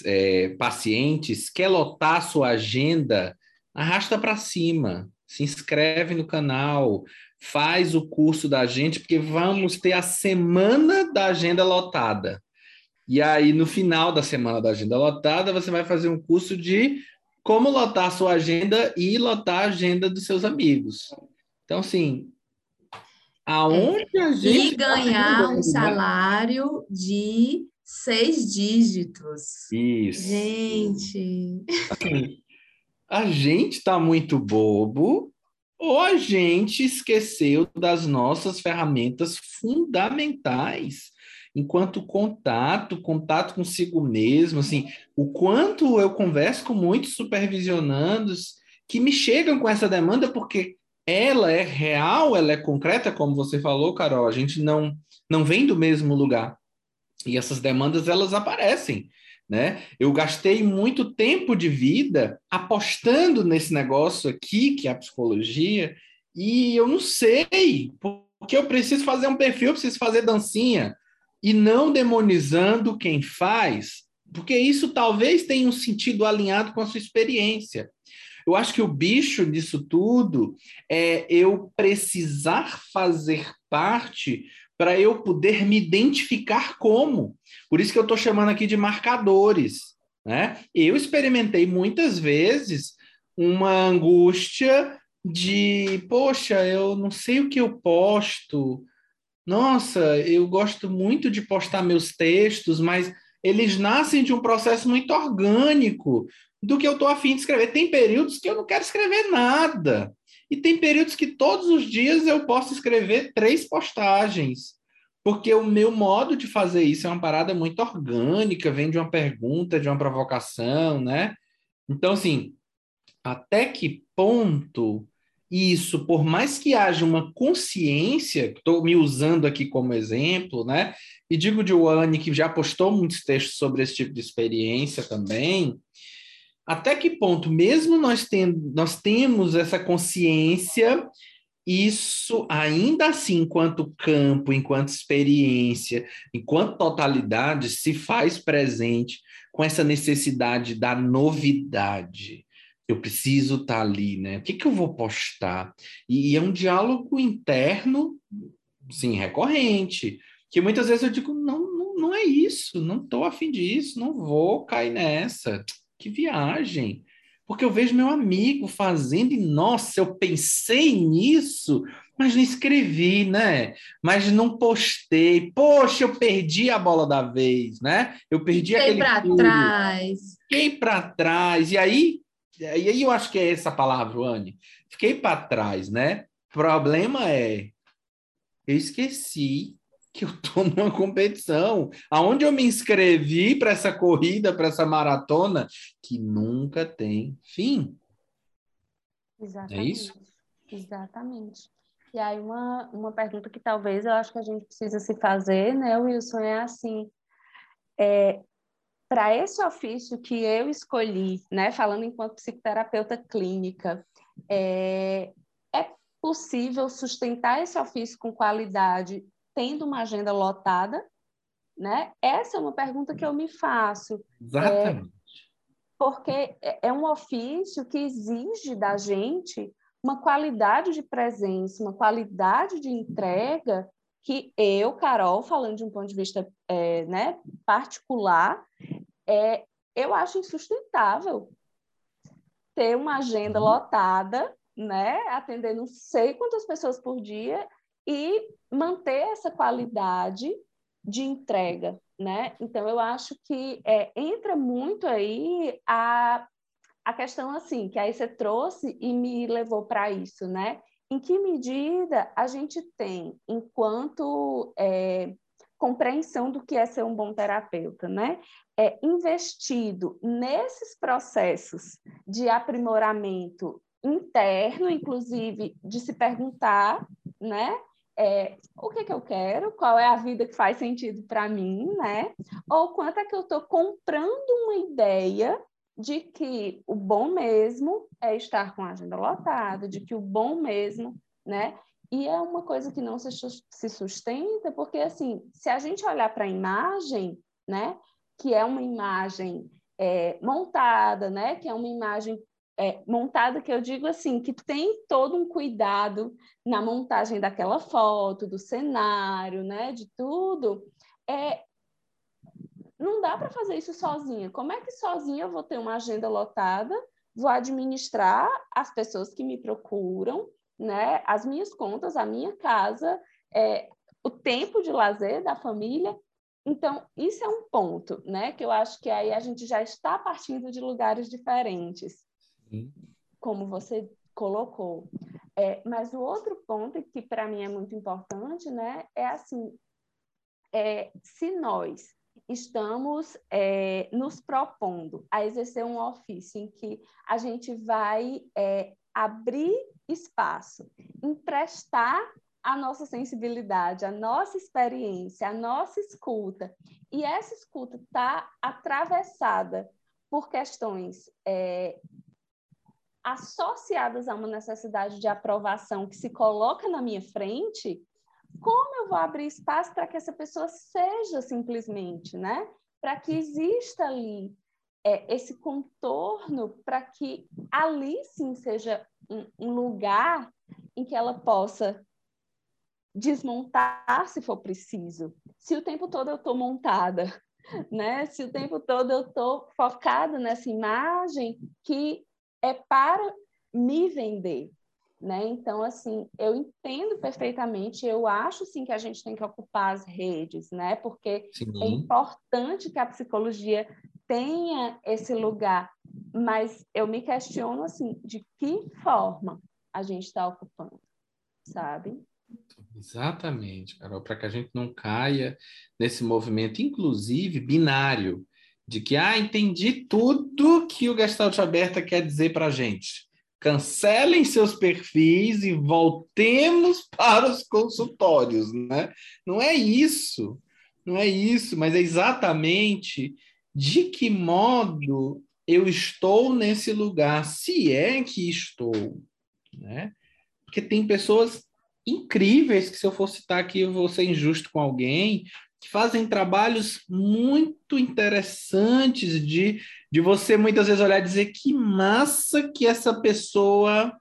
Speaker 2: é, pacientes, quer lotar sua agenda, arrasta para cima, se inscreve no canal, faz o curso da gente, porque vamos ter a semana da agenda lotada. E aí, no final da semana da agenda lotada, você vai fazer um curso de como lotar sua agenda e lotar a agenda dos seus amigos. Então, assim, aonde é, a gente.
Speaker 3: E tá ganhar um salário de seis dígitos.
Speaker 2: Isso.
Speaker 3: Gente.
Speaker 2: Assim, a gente está muito bobo ou a gente esqueceu das nossas ferramentas fundamentais enquanto contato, contato consigo mesmo, assim, o quanto eu converso com muitos supervisionandos que me chegam com essa demanda porque ela é real, ela é concreta, como você falou, Carol, a gente não não vem do mesmo lugar. E essas demandas elas aparecem né? Eu gastei muito tempo de vida apostando nesse negócio aqui, que é a psicologia, e eu não sei, porque eu preciso fazer um perfil, eu preciso fazer dancinha, e não demonizando quem faz, porque isso talvez tenha um sentido alinhado com a sua experiência. Eu acho que o bicho disso tudo é eu precisar fazer parte para eu poder me identificar como. Por isso que eu estou chamando aqui de marcadores. Né? Eu experimentei muitas vezes uma angústia de, poxa, eu não sei o que eu posto. Nossa, eu gosto muito de postar meus textos, mas eles nascem de um processo muito orgânico do que eu estou afim de escrever. Tem períodos que eu não quero escrever nada. E tem períodos que todos os dias eu posso escrever três postagens, porque o meu modo de fazer isso é uma parada muito orgânica, vem de uma pergunta, de uma provocação, né? Então, assim, até que ponto isso, por mais que haja uma consciência, estou me usando aqui como exemplo, né? E digo de Wani, que já postou muitos textos sobre esse tipo de experiência também, até que ponto, mesmo nós, tendo, nós temos essa consciência isso ainda assim, enquanto campo, enquanto experiência, enquanto totalidade, se faz presente com essa necessidade da novidade. Eu preciso estar tá ali, né? O que, que eu vou postar? E, e é um diálogo interno, sim, recorrente, que muitas vezes eu digo, não, não, não é isso, não estou afim disso, não vou cair nessa. Que viagem! Porque eu vejo meu amigo fazendo e, nossa, eu pensei nisso, mas não escrevi, né? Mas não postei. Poxa, eu perdi a bola da vez, né? Eu perdi
Speaker 3: Fiquei
Speaker 2: aquele.
Speaker 3: para trás.
Speaker 2: Fiquei para trás. E aí, e aí eu acho que é essa palavra, Anne. Fiquei para trás, né? O problema é, eu esqueci que eu estou numa competição, aonde eu me inscrevi para essa corrida, para essa maratona, que nunca tem fim.
Speaker 4: Exatamente.
Speaker 2: É isso?
Speaker 4: Exatamente. E aí uma, uma pergunta que talvez eu acho que a gente precisa se fazer, né, Wilson, é assim, é, para esse ofício que eu escolhi, né, falando enquanto psicoterapeuta clínica, é, é possível sustentar esse ofício com qualidade tendo uma agenda lotada? Né? Essa é uma pergunta que eu me faço.
Speaker 2: Exatamente. É,
Speaker 4: porque é, é um ofício que exige da gente uma qualidade de presença, uma qualidade de entrega que eu, Carol, falando de um ponto de vista é, né, particular, é, eu acho insustentável ter uma agenda uhum. lotada, né, atendendo não sei quantas pessoas por dia e manter essa qualidade de entrega, né? Então eu acho que é, entra muito aí a, a questão assim que aí você trouxe e me levou para isso, né? Em que medida a gente tem, enquanto é, compreensão do que é ser um bom terapeuta, né? É investido nesses processos de aprimoramento interno, inclusive de se perguntar, né? É, o que, que eu quero, qual é a vida que faz sentido para mim, né? Ou quanto é que eu estou comprando uma ideia de que o bom mesmo é estar com a agenda lotada, de que o bom mesmo, né? E é uma coisa que não se, sustenta, porque, assim, se a gente olhar para a imagem, né? Que é uma imagem é, montada, né? Que é uma imagem é, montada que eu digo assim, que tem todo um cuidado na montagem daquela foto, do cenário, né, de tudo, é, não dá para fazer isso sozinha. Como é que sozinha eu vou ter uma agenda lotada, vou administrar as pessoas que me procuram, né, as minhas contas, a minha casa, é, o tempo de lazer da família. Então, isso é um ponto, né, que eu acho que aí a gente já está partindo de lugares diferentes como você colocou. É, mas o outro ponto que para mim é muito importante, né, é assim, é, se nós estamos é, nos propondo a exercer um ofício em que a gente vai é, abrir espaço, emprestar a nossa sensibilidade, a nossa experiência, a nossa escuta, e essa escuta está atravessada por questões é, associadas a uma necessidade de aprovação que se coloca na minha frente, como eu vou abrir espaço para que essa pessoa seja simplesmente, né? Para que exista ali é, esse contorno, para que ali sim seja um, um lugar em que ela possa desmontar se for preciso. Se o tempo todo eu estou montada, né? Se o tempo todo eu estou focada nessa imagem que é para me vender, né? Então, assim, eu entendo perfeitamente, eu acho, sim, que a gente tem que ocupar as redes, né? Porque sim. é importante que a psicologia tenha esse lugar, mas eu me questiono, assim, de que forma a gente está ocupando, sabe?
Speaker 2: Exatamente, Carol, para que a gente não caia nesse movimento, inclusive binário, de que, ah, entendi tudo que o Gestalt Aberta quer dizer para a gente. Cancelem seus perfis e voltemos para os consultórios, né? Não é isso, não é isso, mas é exatamente de que modo eu estou nesse lugar, se é que estou, né? Porque tem pessoas incríveis que se eu for citar aqui eu vou ser injusto com alguém, que fazem trabalhos muito interessantes de, de você muitas vezes olhar e dizer que massa que essa pessoa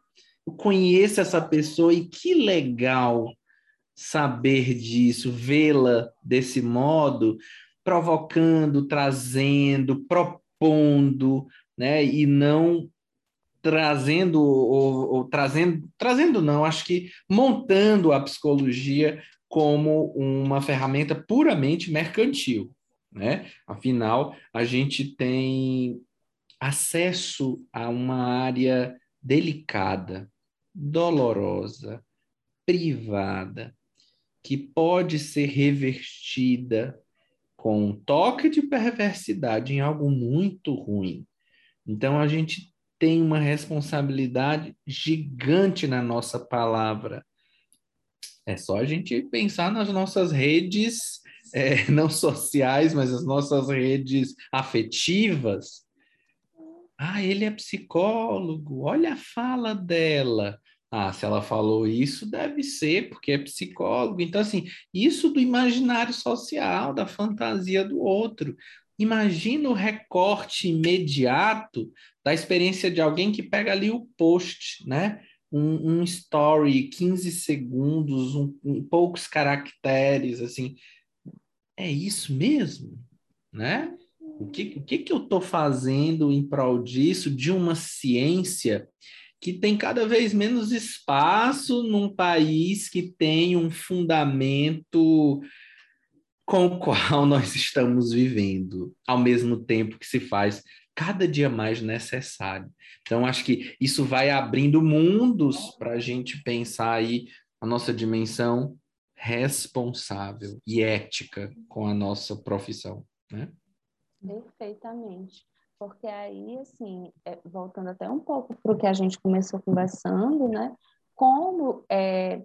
Speaker 2: conheça essa pessoa e que legal saber disso, vê-la desse modo, provocando, trazendo, propondo, né? E não trazendo ou, ou, trazendo, trazendo não, acho que montando a psicologia como uma ferramenta puramente mercantil, né? Afinal, a gente tem acesso a uma área delicada, dolorosa, privada, que pode ser revertida com um toque de perversidade em algo muito ruim. Então a gente tem uma responsabilidade gigante na nossa palavra é só a gente pensar nas nossas redes, é, não sociais, mas as nossas redes afetivas. Ah, ele é psicólogo, olha a fala dela. Ah, se ela falou isso, deve ser porque é psicólogo. Então, assim, isso do imaginário social, da fantasia do outro. Imagina o recorte imediato da experiência de alguém que pega ali o post, né? Um, um story, 15 segundos, um, um, poucos caracteres, assim, é isso mesmo, né? O que, o que, que eu estou fazendo em prol disso, de uma ciência que tem cada vez menos espaço num país que tem um fundamento com o qual nós estamos vivendo, ao mesmo tempo que se faz cada dia mais necessário. Então, acho que isso vai abrindo mundos para a gente pensar aí a nossa dimensão responsável e ética com a nossa profissão, né?
Speaker 4: Perfeitamente. Porque aí, assim, é, voltando até um pouco para o que a gente começou conversando, né? Como é,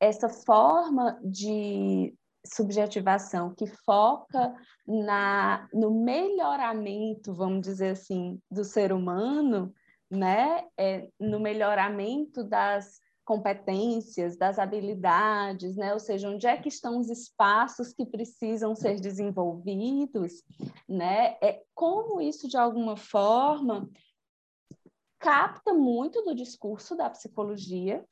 Speaker 4: essa forma de subjetivação que foca na, no melhoramento, vamos dizer assim, do ser humano, né? É, no melhoramento das competências, das habilidades, né? Ou seja, onde é que estão os espaços que precisam ser desenvolvidos, né? É como isso de alguma forma capta muito do discurso da psicologia,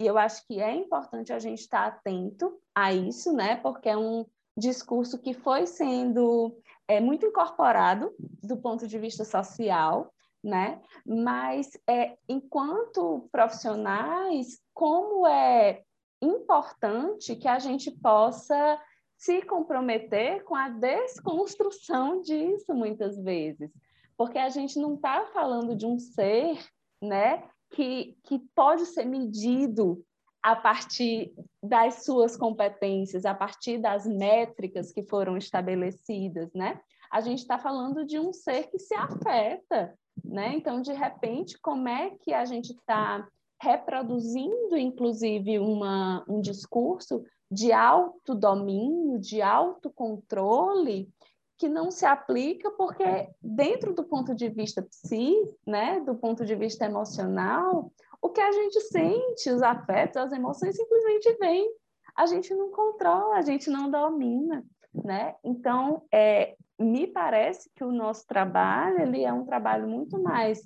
Speaker 4: e eu acho que é importante a gente estar atento a isso, né? Porque é um discurso que foi sendo é, muito incorporado do ponto de vista social, né? Mas é, enquanto profissionais, como é importante que a gente possa se comprometer com a desconstrução disso muitas vezes, porque a gente não está falando de um ser, né, que, que pode ser medido a partir das suas competências, a partir das métricas que foram estabelecidas, né? A gente está falando de um ser que se afeta, né? Então, de repente, como é que a gente está reproduzindo, inclusive, uma, um discurso de autodomínio, de autocontrole, que não se aplica porque dentro do ponto de vista psi, né, do ponto de vista emocional, o que a gente sente, os afetos, as emoções simplesmente vêm. A gente não controla, a gente não domina, né? Então, é, me parece que o nosso trabalho ele é um trabalho muito mais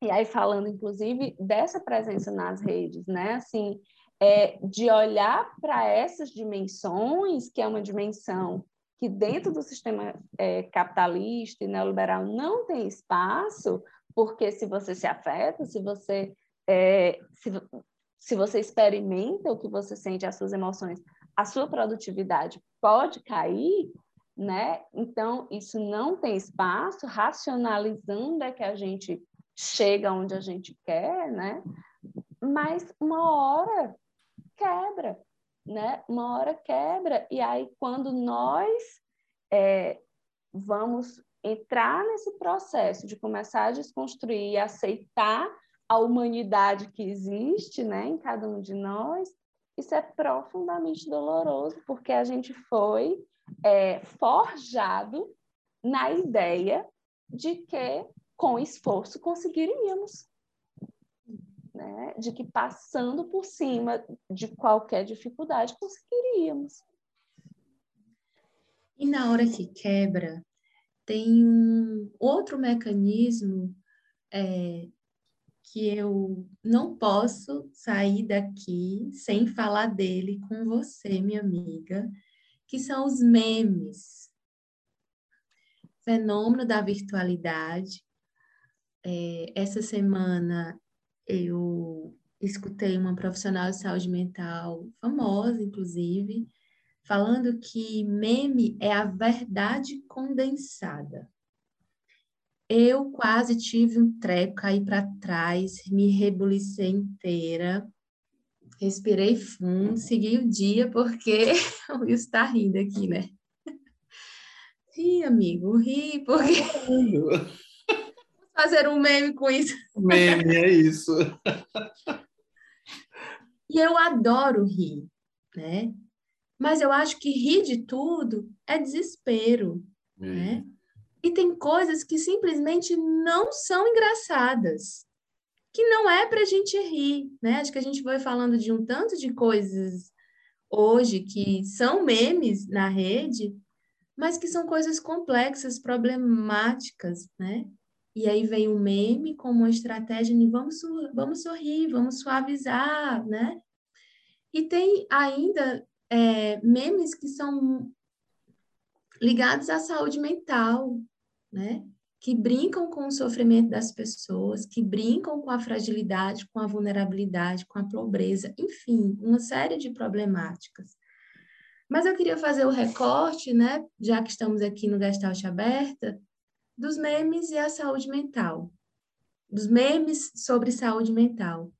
Speaker 4: e aí falando inclusive dessa presença nas redes, né? Assim, é, de olhar para essas dimensões, que é uma dimensão que dentro do sistema é, capitalista e neoliberal não tem espaço, porque se você se afeta, se você, é, se, se você experimenta o que você sente, as suas emoções, a sua produtividade pode cair, né? Então, isso não tem espaço, racionalizando é que a gente chega onde a gente quer, né? Mas uma hora quebra, né? Uma hora quebra, e aí quando nós é, vamos entrar nesse processo de começar a desconstruir e aceitar a humanidade que existe né, em cada um de nós, isso é profundamente doloroso, porque a gente foi é, forjado na ideia de que com esforço conseguiríamos. né, de que passando por cima de qualquer dificuldade conseguiríamos.
Speaker 3: E na hora que quebra, tem um outro mecanismo é, que eu não posso sair daqui sem falar dele com você, minha amiga, que são os memes. Fenômeno da virtualidade. É, essa semana eu escutei uma profissional de saúde mental famosa, inclusive, falando que meme é a verdade condensada. Eu quase tive um treco, caí para trás, me rebulicei inteira, respirei fundo, segui o dia, porque o Will está rindo aqui, né? Ri, amigo, ri, porque. Vamos fazer um meme com isso.
Speaker 2: Meme, é isso.
Speaker 3: E eu adoro rir, né? Mas eu acho que rir de tudo é desespero, né? E tem coisas que simplesmente não são engraçadas, que não é para a gente rir, né? Acho que a gente vai falando de um tanto de coisas hoje que são memes na rede, mas que são coisas complexas, problemáticas, né? E aí vem o meme como uma estratégia de vamos, vamos sorrir, vamos suavizar, né? E tem ainda é, memes que são ligados à saúde mental, né? Que brincam com o sofrimento das pessoas, que brincam com a fragilidade, com a vulnerabilidade, com a pobreza, enfim, uma série de problemáticas. Mas eu queria fazer o recorte, né, já que estamos aqui no Gestalt Aberta, dos memes e a saúde mental. Dos memes sobre saúde mental. O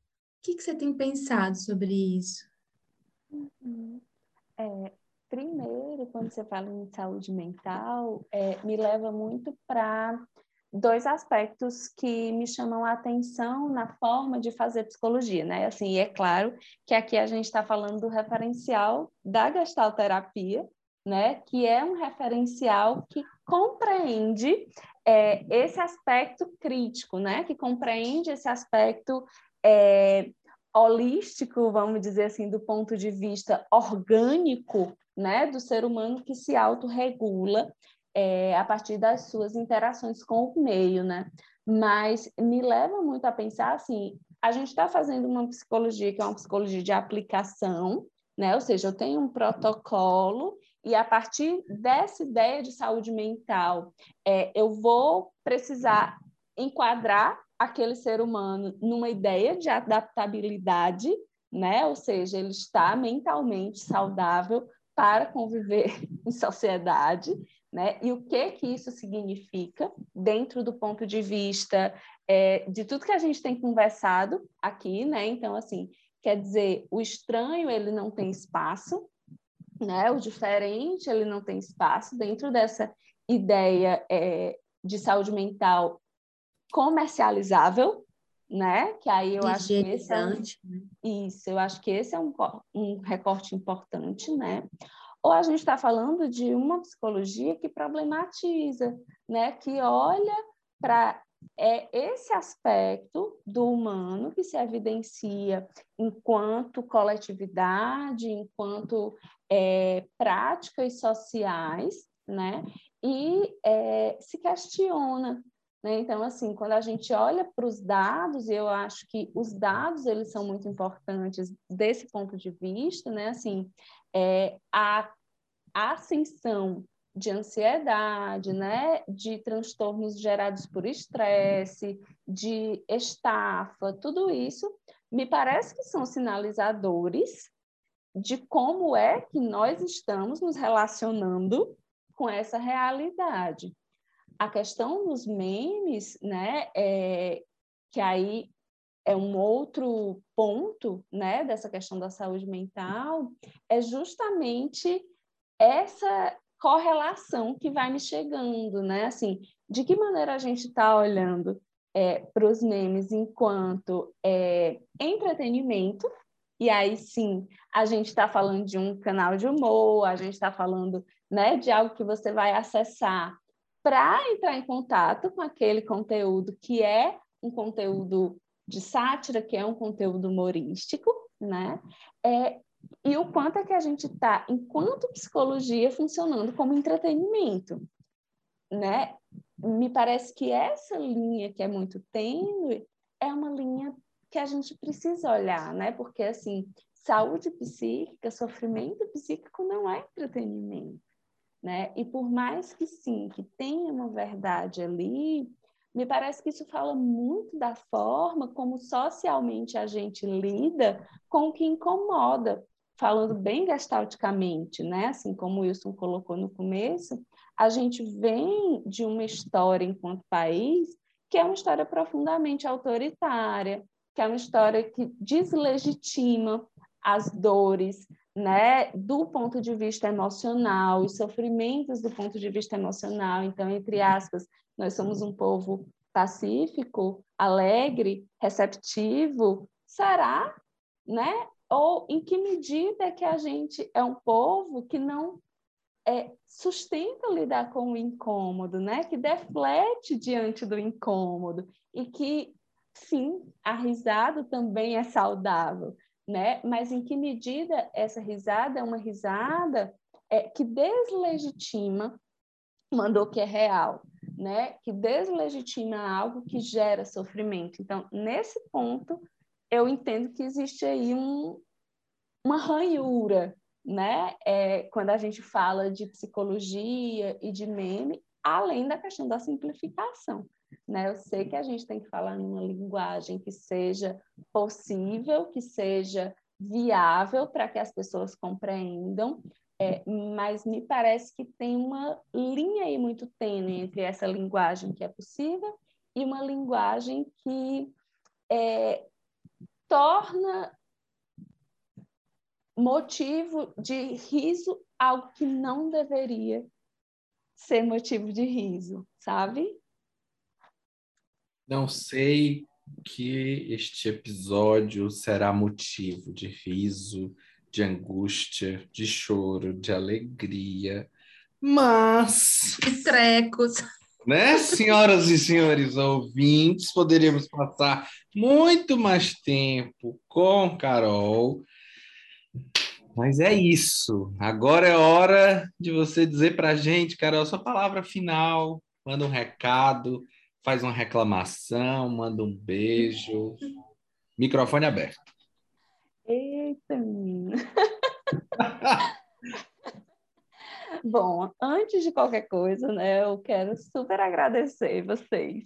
Speaker 3: que, que você tem pensado sobre isso?
Speaker 4: Uhum. É, Primeiro, quando você fala em saúde mental, é, me leva muito para dois aspectos que me chamam a atenção na forma de fazer psicologia, né? Assim, é claro que aqui a gente está falando do referencial da gestalterapia, né? Que é um referencial que compreende é, esse aspecto crítico, né? Que compreende esse aspecto é, holístico, vamos dizer assim, do ponto de vista orgânico né, do ser humano que se autorregula é, a partir das suas interações com o meio, né? Mas me leva muito a pensar assim, a gente está fazendo uma psicologia que é uma psicologia de aplicação, né? Ou seja, eu tenho um protocolo e a partir dessa ideia de saúde mental, é, eu vou precisar enquadrar aquele ser humano numa ideia de adaptabilidade, né? Ou seja, ele está mentalmente saudável para conviver em sociedade, né? E o que que isso significa dentro do ponto de vista é, de tudo que a gente tem conversado aqui, né? Então, assim, quer dizer, o estranho ele não tem espaço, né? O diferente ele não tem espaço dentro dessa ideia é, de saúde mental comercializável, né? Que aí eu acho que esse é um... Né? isso, eu acho que esse é um, um recorte importante, né? Ou a gente está falando de uma psicologia que problematiza, né? Que olha para é esse aspecto do humano que se evidencia enquanto coletividade, enquanto é, práticas sociais, né? E é, se questiona né? Então, assim, quando a gente olha para os dados, eu acho que os dados eles são muito importantes desse ponto de vista, né? Assim, é, a ascensão de ansiedade, né, de transtornos gerados por estresse, de estafa, tudo isso me parece que são sinalizadores de como é que nós estamos nos relacionando com essa realidade a questão dos memes, né, é, que aí é um outro ponto, né, dessa questão da saúde mental, é justamente essa correlação que vai me chegando, né, assim, de que maneira a gente está olhando é, para os memes enquanto é, entretenimento, e aí sim, a gente está falando de um canal de humor, a gente está falando né, de algo que você vai acessar para entrar em contato com aquele conteúdo que é um conteúdo de sátira, que é um conteúdo humorístico, né? É, e o quanto é que a gente está, enquanto psicologia, funcionando como entretenimento, né? Me parece que essa linha que é muito tênue é uma linha que a gente precisa olhar, né? Porque assim, saúde psíquica, sofrimento psíquico não é entretenimento, né? E por mais que sim, que tenha uma verdade ali, me parece que isso fala muito da forma como socialmente a gente lida com o que incomoda, falando bem gestalticamente, né? Assim como o Wilson colocou no começo, a gente vem de uma história enquanto país que é uma história profundamente autoritária, que é uma história que deslegitima as dores, né, do ponto de vista emocional, os sofrimentos do ponto de vista emocional. Então, entre aspas, nós somos um povo pacífico, alegre, receptivo. Será, né? Ou em que medida que a gente é um povo que não é, sustenta lidar com o incômodo, né? Que deflete diante do incômodo e que, sim, a risada também é saudável, né? Mas em que medida essa risada é uma risada é, que deslegitima uma dor que é real, né? Que deslegitima algo que gera sofrimento. Então, nesse ponto, eu entendo que existe aí um, uma ranhura né? É, quando a gente fala de psicologia e de meme, além da questão da simplificação. Né? Eu sei que a gente tem que falar numa linguagem que seja possível, que seja viável para que as pessoas compreendam, é, mas me parece que tem uma linha aí muito tênue entre essa linguagem que é possível e uma linguagem que é, torna motivo de riso algo que não deveria ser motivo de riso, sabe?
Speaker 2: Não sei que este episódio será motivo de riso, de angústia, de choro, de alegria, mas.
Speaker 3: De trecos.
Speaker 2: Né, senhoras e senhores ouvintes, poderíamos passar muito mais tempo com Carol, mas é isso. Agora é hora de você dizer para a gente, Carol, sua palavra final. Manda um recado, faz uma reclamação, manda um beijo. Microfone aberto.
Speaker 4: Eita, Bom, antes de qualquer coisa, né, eu quero super agradecer vocês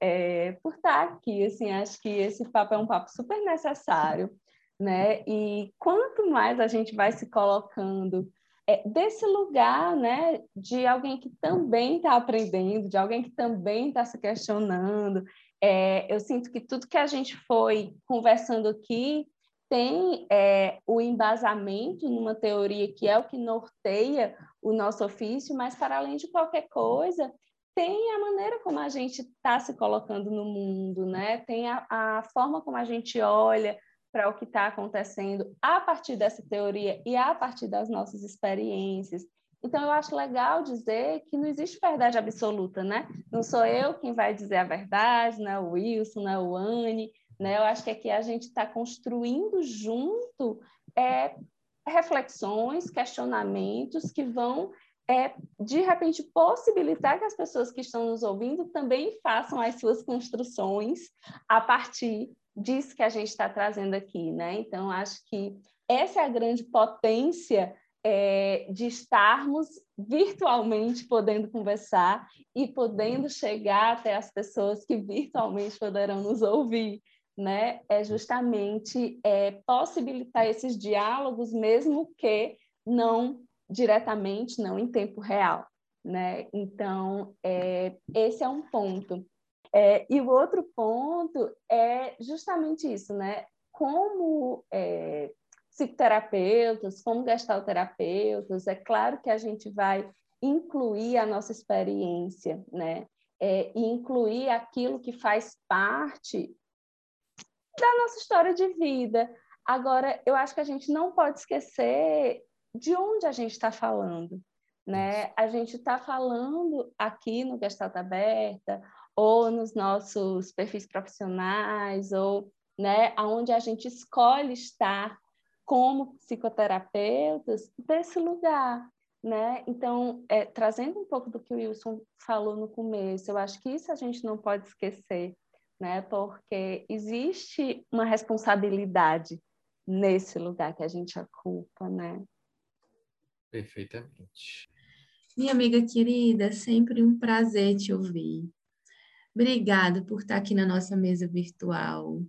Speaker 4: é, por estar aqui. Assim, acho que esse papo é um papo super necessário né? E quanto mais a gente vai se colocando é, desse lugar, né, de alguém que também está aprendendo, de alguém que também está se questionando, é, eu sinto que tudo que a gente foi conversando aqui tem é, o embasamento numa teoria que é o que norteia o nosso ofício, mas para além de qualquer coisa, tem a maneira como a gente está se colocando no mundo, né? Tem a, a forma como a gente olha para o que está acontecendo a partir dessa teoria e a partir das nossas experiências. Então, eu acho legal dizer que não existe verdade absoluta, né? Não sou eu quem vai dizer a verdade, não é o Wilson, não é o Anne, né? Eu acho que aqui a gente está construindo junto é, reflexões, questionamentos que vão, é, de repente, possibilitar que as pessoas que estão nos ouvindo também façam as suas construções a partir disso que a gente está trazendo aqui, né? Então, acho que essa é a grande potência é, de estarmos virtualmente podendo conversar e podendo chegar até as pessoas que virtualmente poderão nos ouvir, né? É justamente é, possibilitar esses diálogos, mesmo que não diretamente, não em tempo real, né? Então, é, esse é um ponto. É, e o outro ponto é justamente isso, né? Como é, psicoterapeutas, como gestalterapeutas, é claro que a gente vai incluir a nossa experiência, né? É, e incluir aquilo que faz parte da nossa história de vida. Agora, eu acho que a gente não pode esquecer de onde a gente está falando, né? A gente está falando aqui no Gestalt Aberta ou nos nossos perfis profissionais, ou né, aonde a gente escolhe estar como psicoterapeutas desse lugar, né? Então, é, trazendo um pouco do que o Wilson falou no começo, eu acho que isso a gente não pode esquecer, né? Porque existe uma responsabilidade nesse lugar que a gente ocupa, né?
Speaker 2: Perfeitamente.
Speaker 3: Minha amiga querida, sempre um prazer te ouvir. Obrigada por estar aqui na nossa mesa virtual.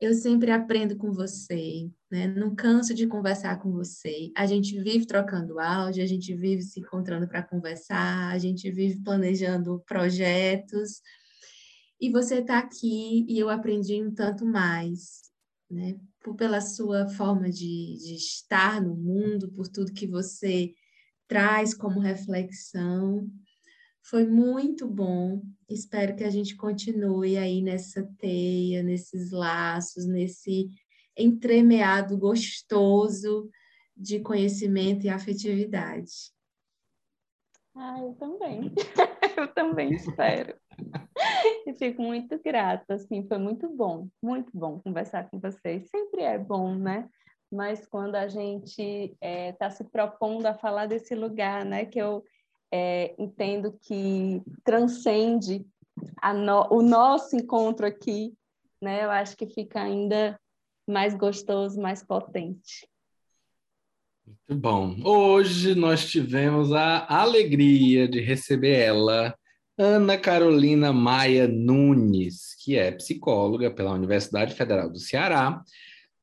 Speaker 3: Eu sempre aprendo com você, né? Não canso de conversar com você. A gente vive trocando áudio, a gente vive se encontrando para conversar, a gente vive planejando projetos. E você está aqui e eu aprendi um tanto mais, né? Por, pela sua forma de, de estar no mundo, por tudo que você traz como reflexão. Foi muito bom. Espero que a gente continue aí nessa teia, nesses laços, nesse entremeado gostoso de conhecimento e afetividade.
Speaker 4: Ah, eu também. eu também espero. e fico muito grata, assim, foi muito bom, muito bom conversar com vocês. Sempre é bom, né? Mas quando a gente está é, tá se propondo a falar desse lugar, né, que eu é, entendo que transcende no, o nosso encontro aqui, né? Eu acho que fica ainda mais gostoso, mais potente.
Speaker 2: Muito bom. Hoje nós tivemos a alegria de receber ela, Ana Carolina Maia Nunes, que é psicóloga pela Universidade Federal do Ceará,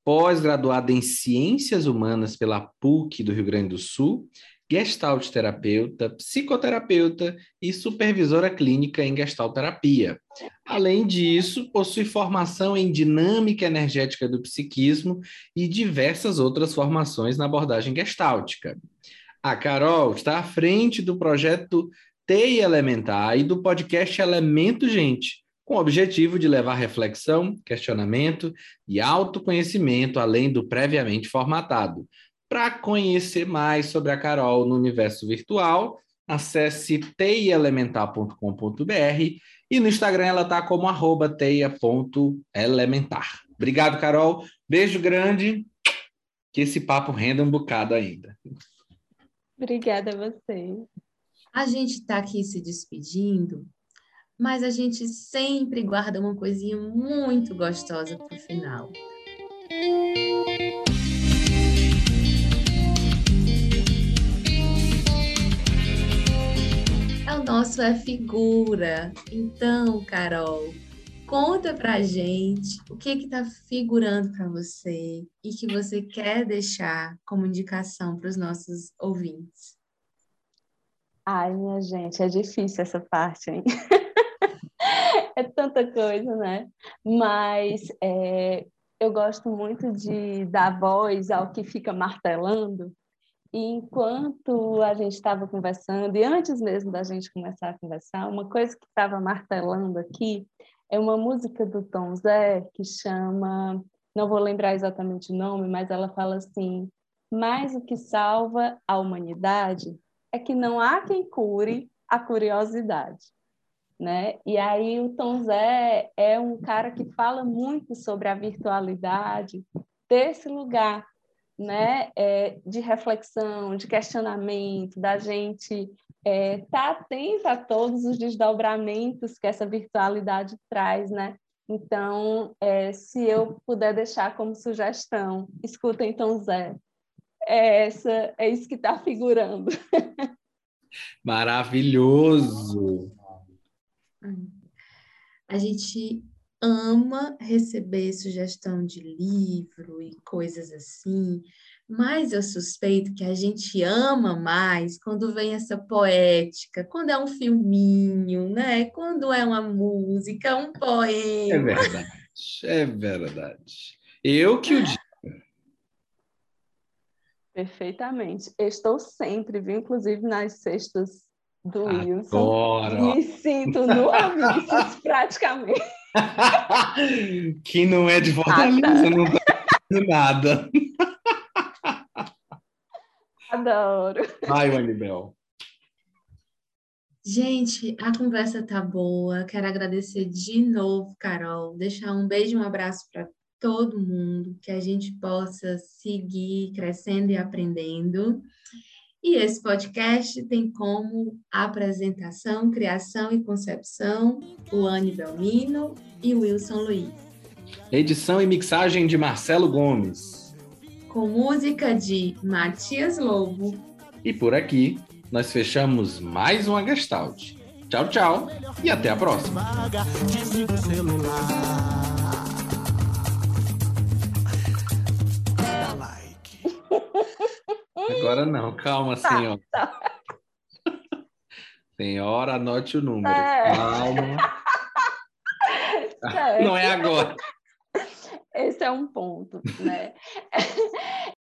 Speaker 2: pós-graduada em Ciências Humanas pela PUC do Rio Grande do Sul gestalt terapeuta, psicoterapeuta e supervisora clínica em gestalterapia. Além disso, possui formação em dinâmica energética do psiquismo e diversas outras formações na abordagem gestáltica. A Carol está à frente do projeto TEI Elementar e do podcast Elemento Gente, com o objetivo de levar reflexão, questionamento e autoconhecimento além do previamente formatado para conhecer mais sobre a Carol no universo virtual, acesse teiaelementar.com.br e no Instagram ela está como arroba teia.elementar. Obrigado, Carol. Beijo grande. Que esse papo renda um bocado ainda.
Speaker 4: Obrigada a você.
Speaker 3: A gente está aqui se despedindo, mas a gente sempre guarda uma coisinha muito gostosa para o final. Nosso é figura. Então, Carol, conta pra gente o que que tá figurando para você e que você quer deixar como indicação para os nossos ouvintes.
Speaker 4: Ai, minha gente, é difícil essa parte, hein? é tanta coisa, né? Mas é, eu gosto muito de dar voz ao que fica martelando e enquanto a gente estava conversando, e antes mesmo da gente começar a conversar, uma coisa que estava martelando aqui é uma música do Tom Zé que chama, não vou lembrar exatamente o nome, mas ela fala assim: mais o que salva a humanidade é que não há quem cure a curiosidade. Né? E aí o Tom Zé é um cara que fala muito sobre a virtualidade desse lugar né, é, de reflexão, de questionamento, da gente estar é, tá atenta a todos os desdobramentos que essa virtualidade traz, né? Então, é, se eu puder deixar como sugestão, escuta então Zé. É, essa, é isso que está figurando.
Speaker 2: Maravilhoso!
Speaker 3: A gente ama receber sugestão de livro e coisas assim, mas eu suspeito que a gente ama mais quando vem essa poética, quando é um filminho, né? Quando é uma música, um poema.
Speaker 2: É verdade, é verdade. Eu que o digo.
Speaker 4: Perfeitamente. Estou sempre, viu? Inclusive nas sextas do
Speaker 2: Agora.
Speaker 4: Wilson. Me sinto no Amices, praticamente.
Speaker 2: que não é de Fortaleza, ah, tá. não tá nada.
Speaker 4: Adoro.
Speaker 2: Vai, Anibel.
Speaker 3: Gente, a conversa tá boa. Quero agradecer de novo, Carol. Deixar um beijo e um abraço para todo mundo, que a gente possa seguir crescendo e aprendendo. E esse podcast tem como apresentação, criação e concepção o Anne Belmino e Wilson Luiz.
Speaker 2: Edição e mixagem de Marcelo Gomes.
Speaker 3: Com música de Matias Lobo.
Speaker 2: E por aqui, nós fechamos mais uma Gestalt. Tchau, tchau e até a próxima. Agora não, calma, tá, senhora. Tá. Senhora, anote o número. É. Calma. Não é agora.
Speaker 4: Esse é um ponto, né?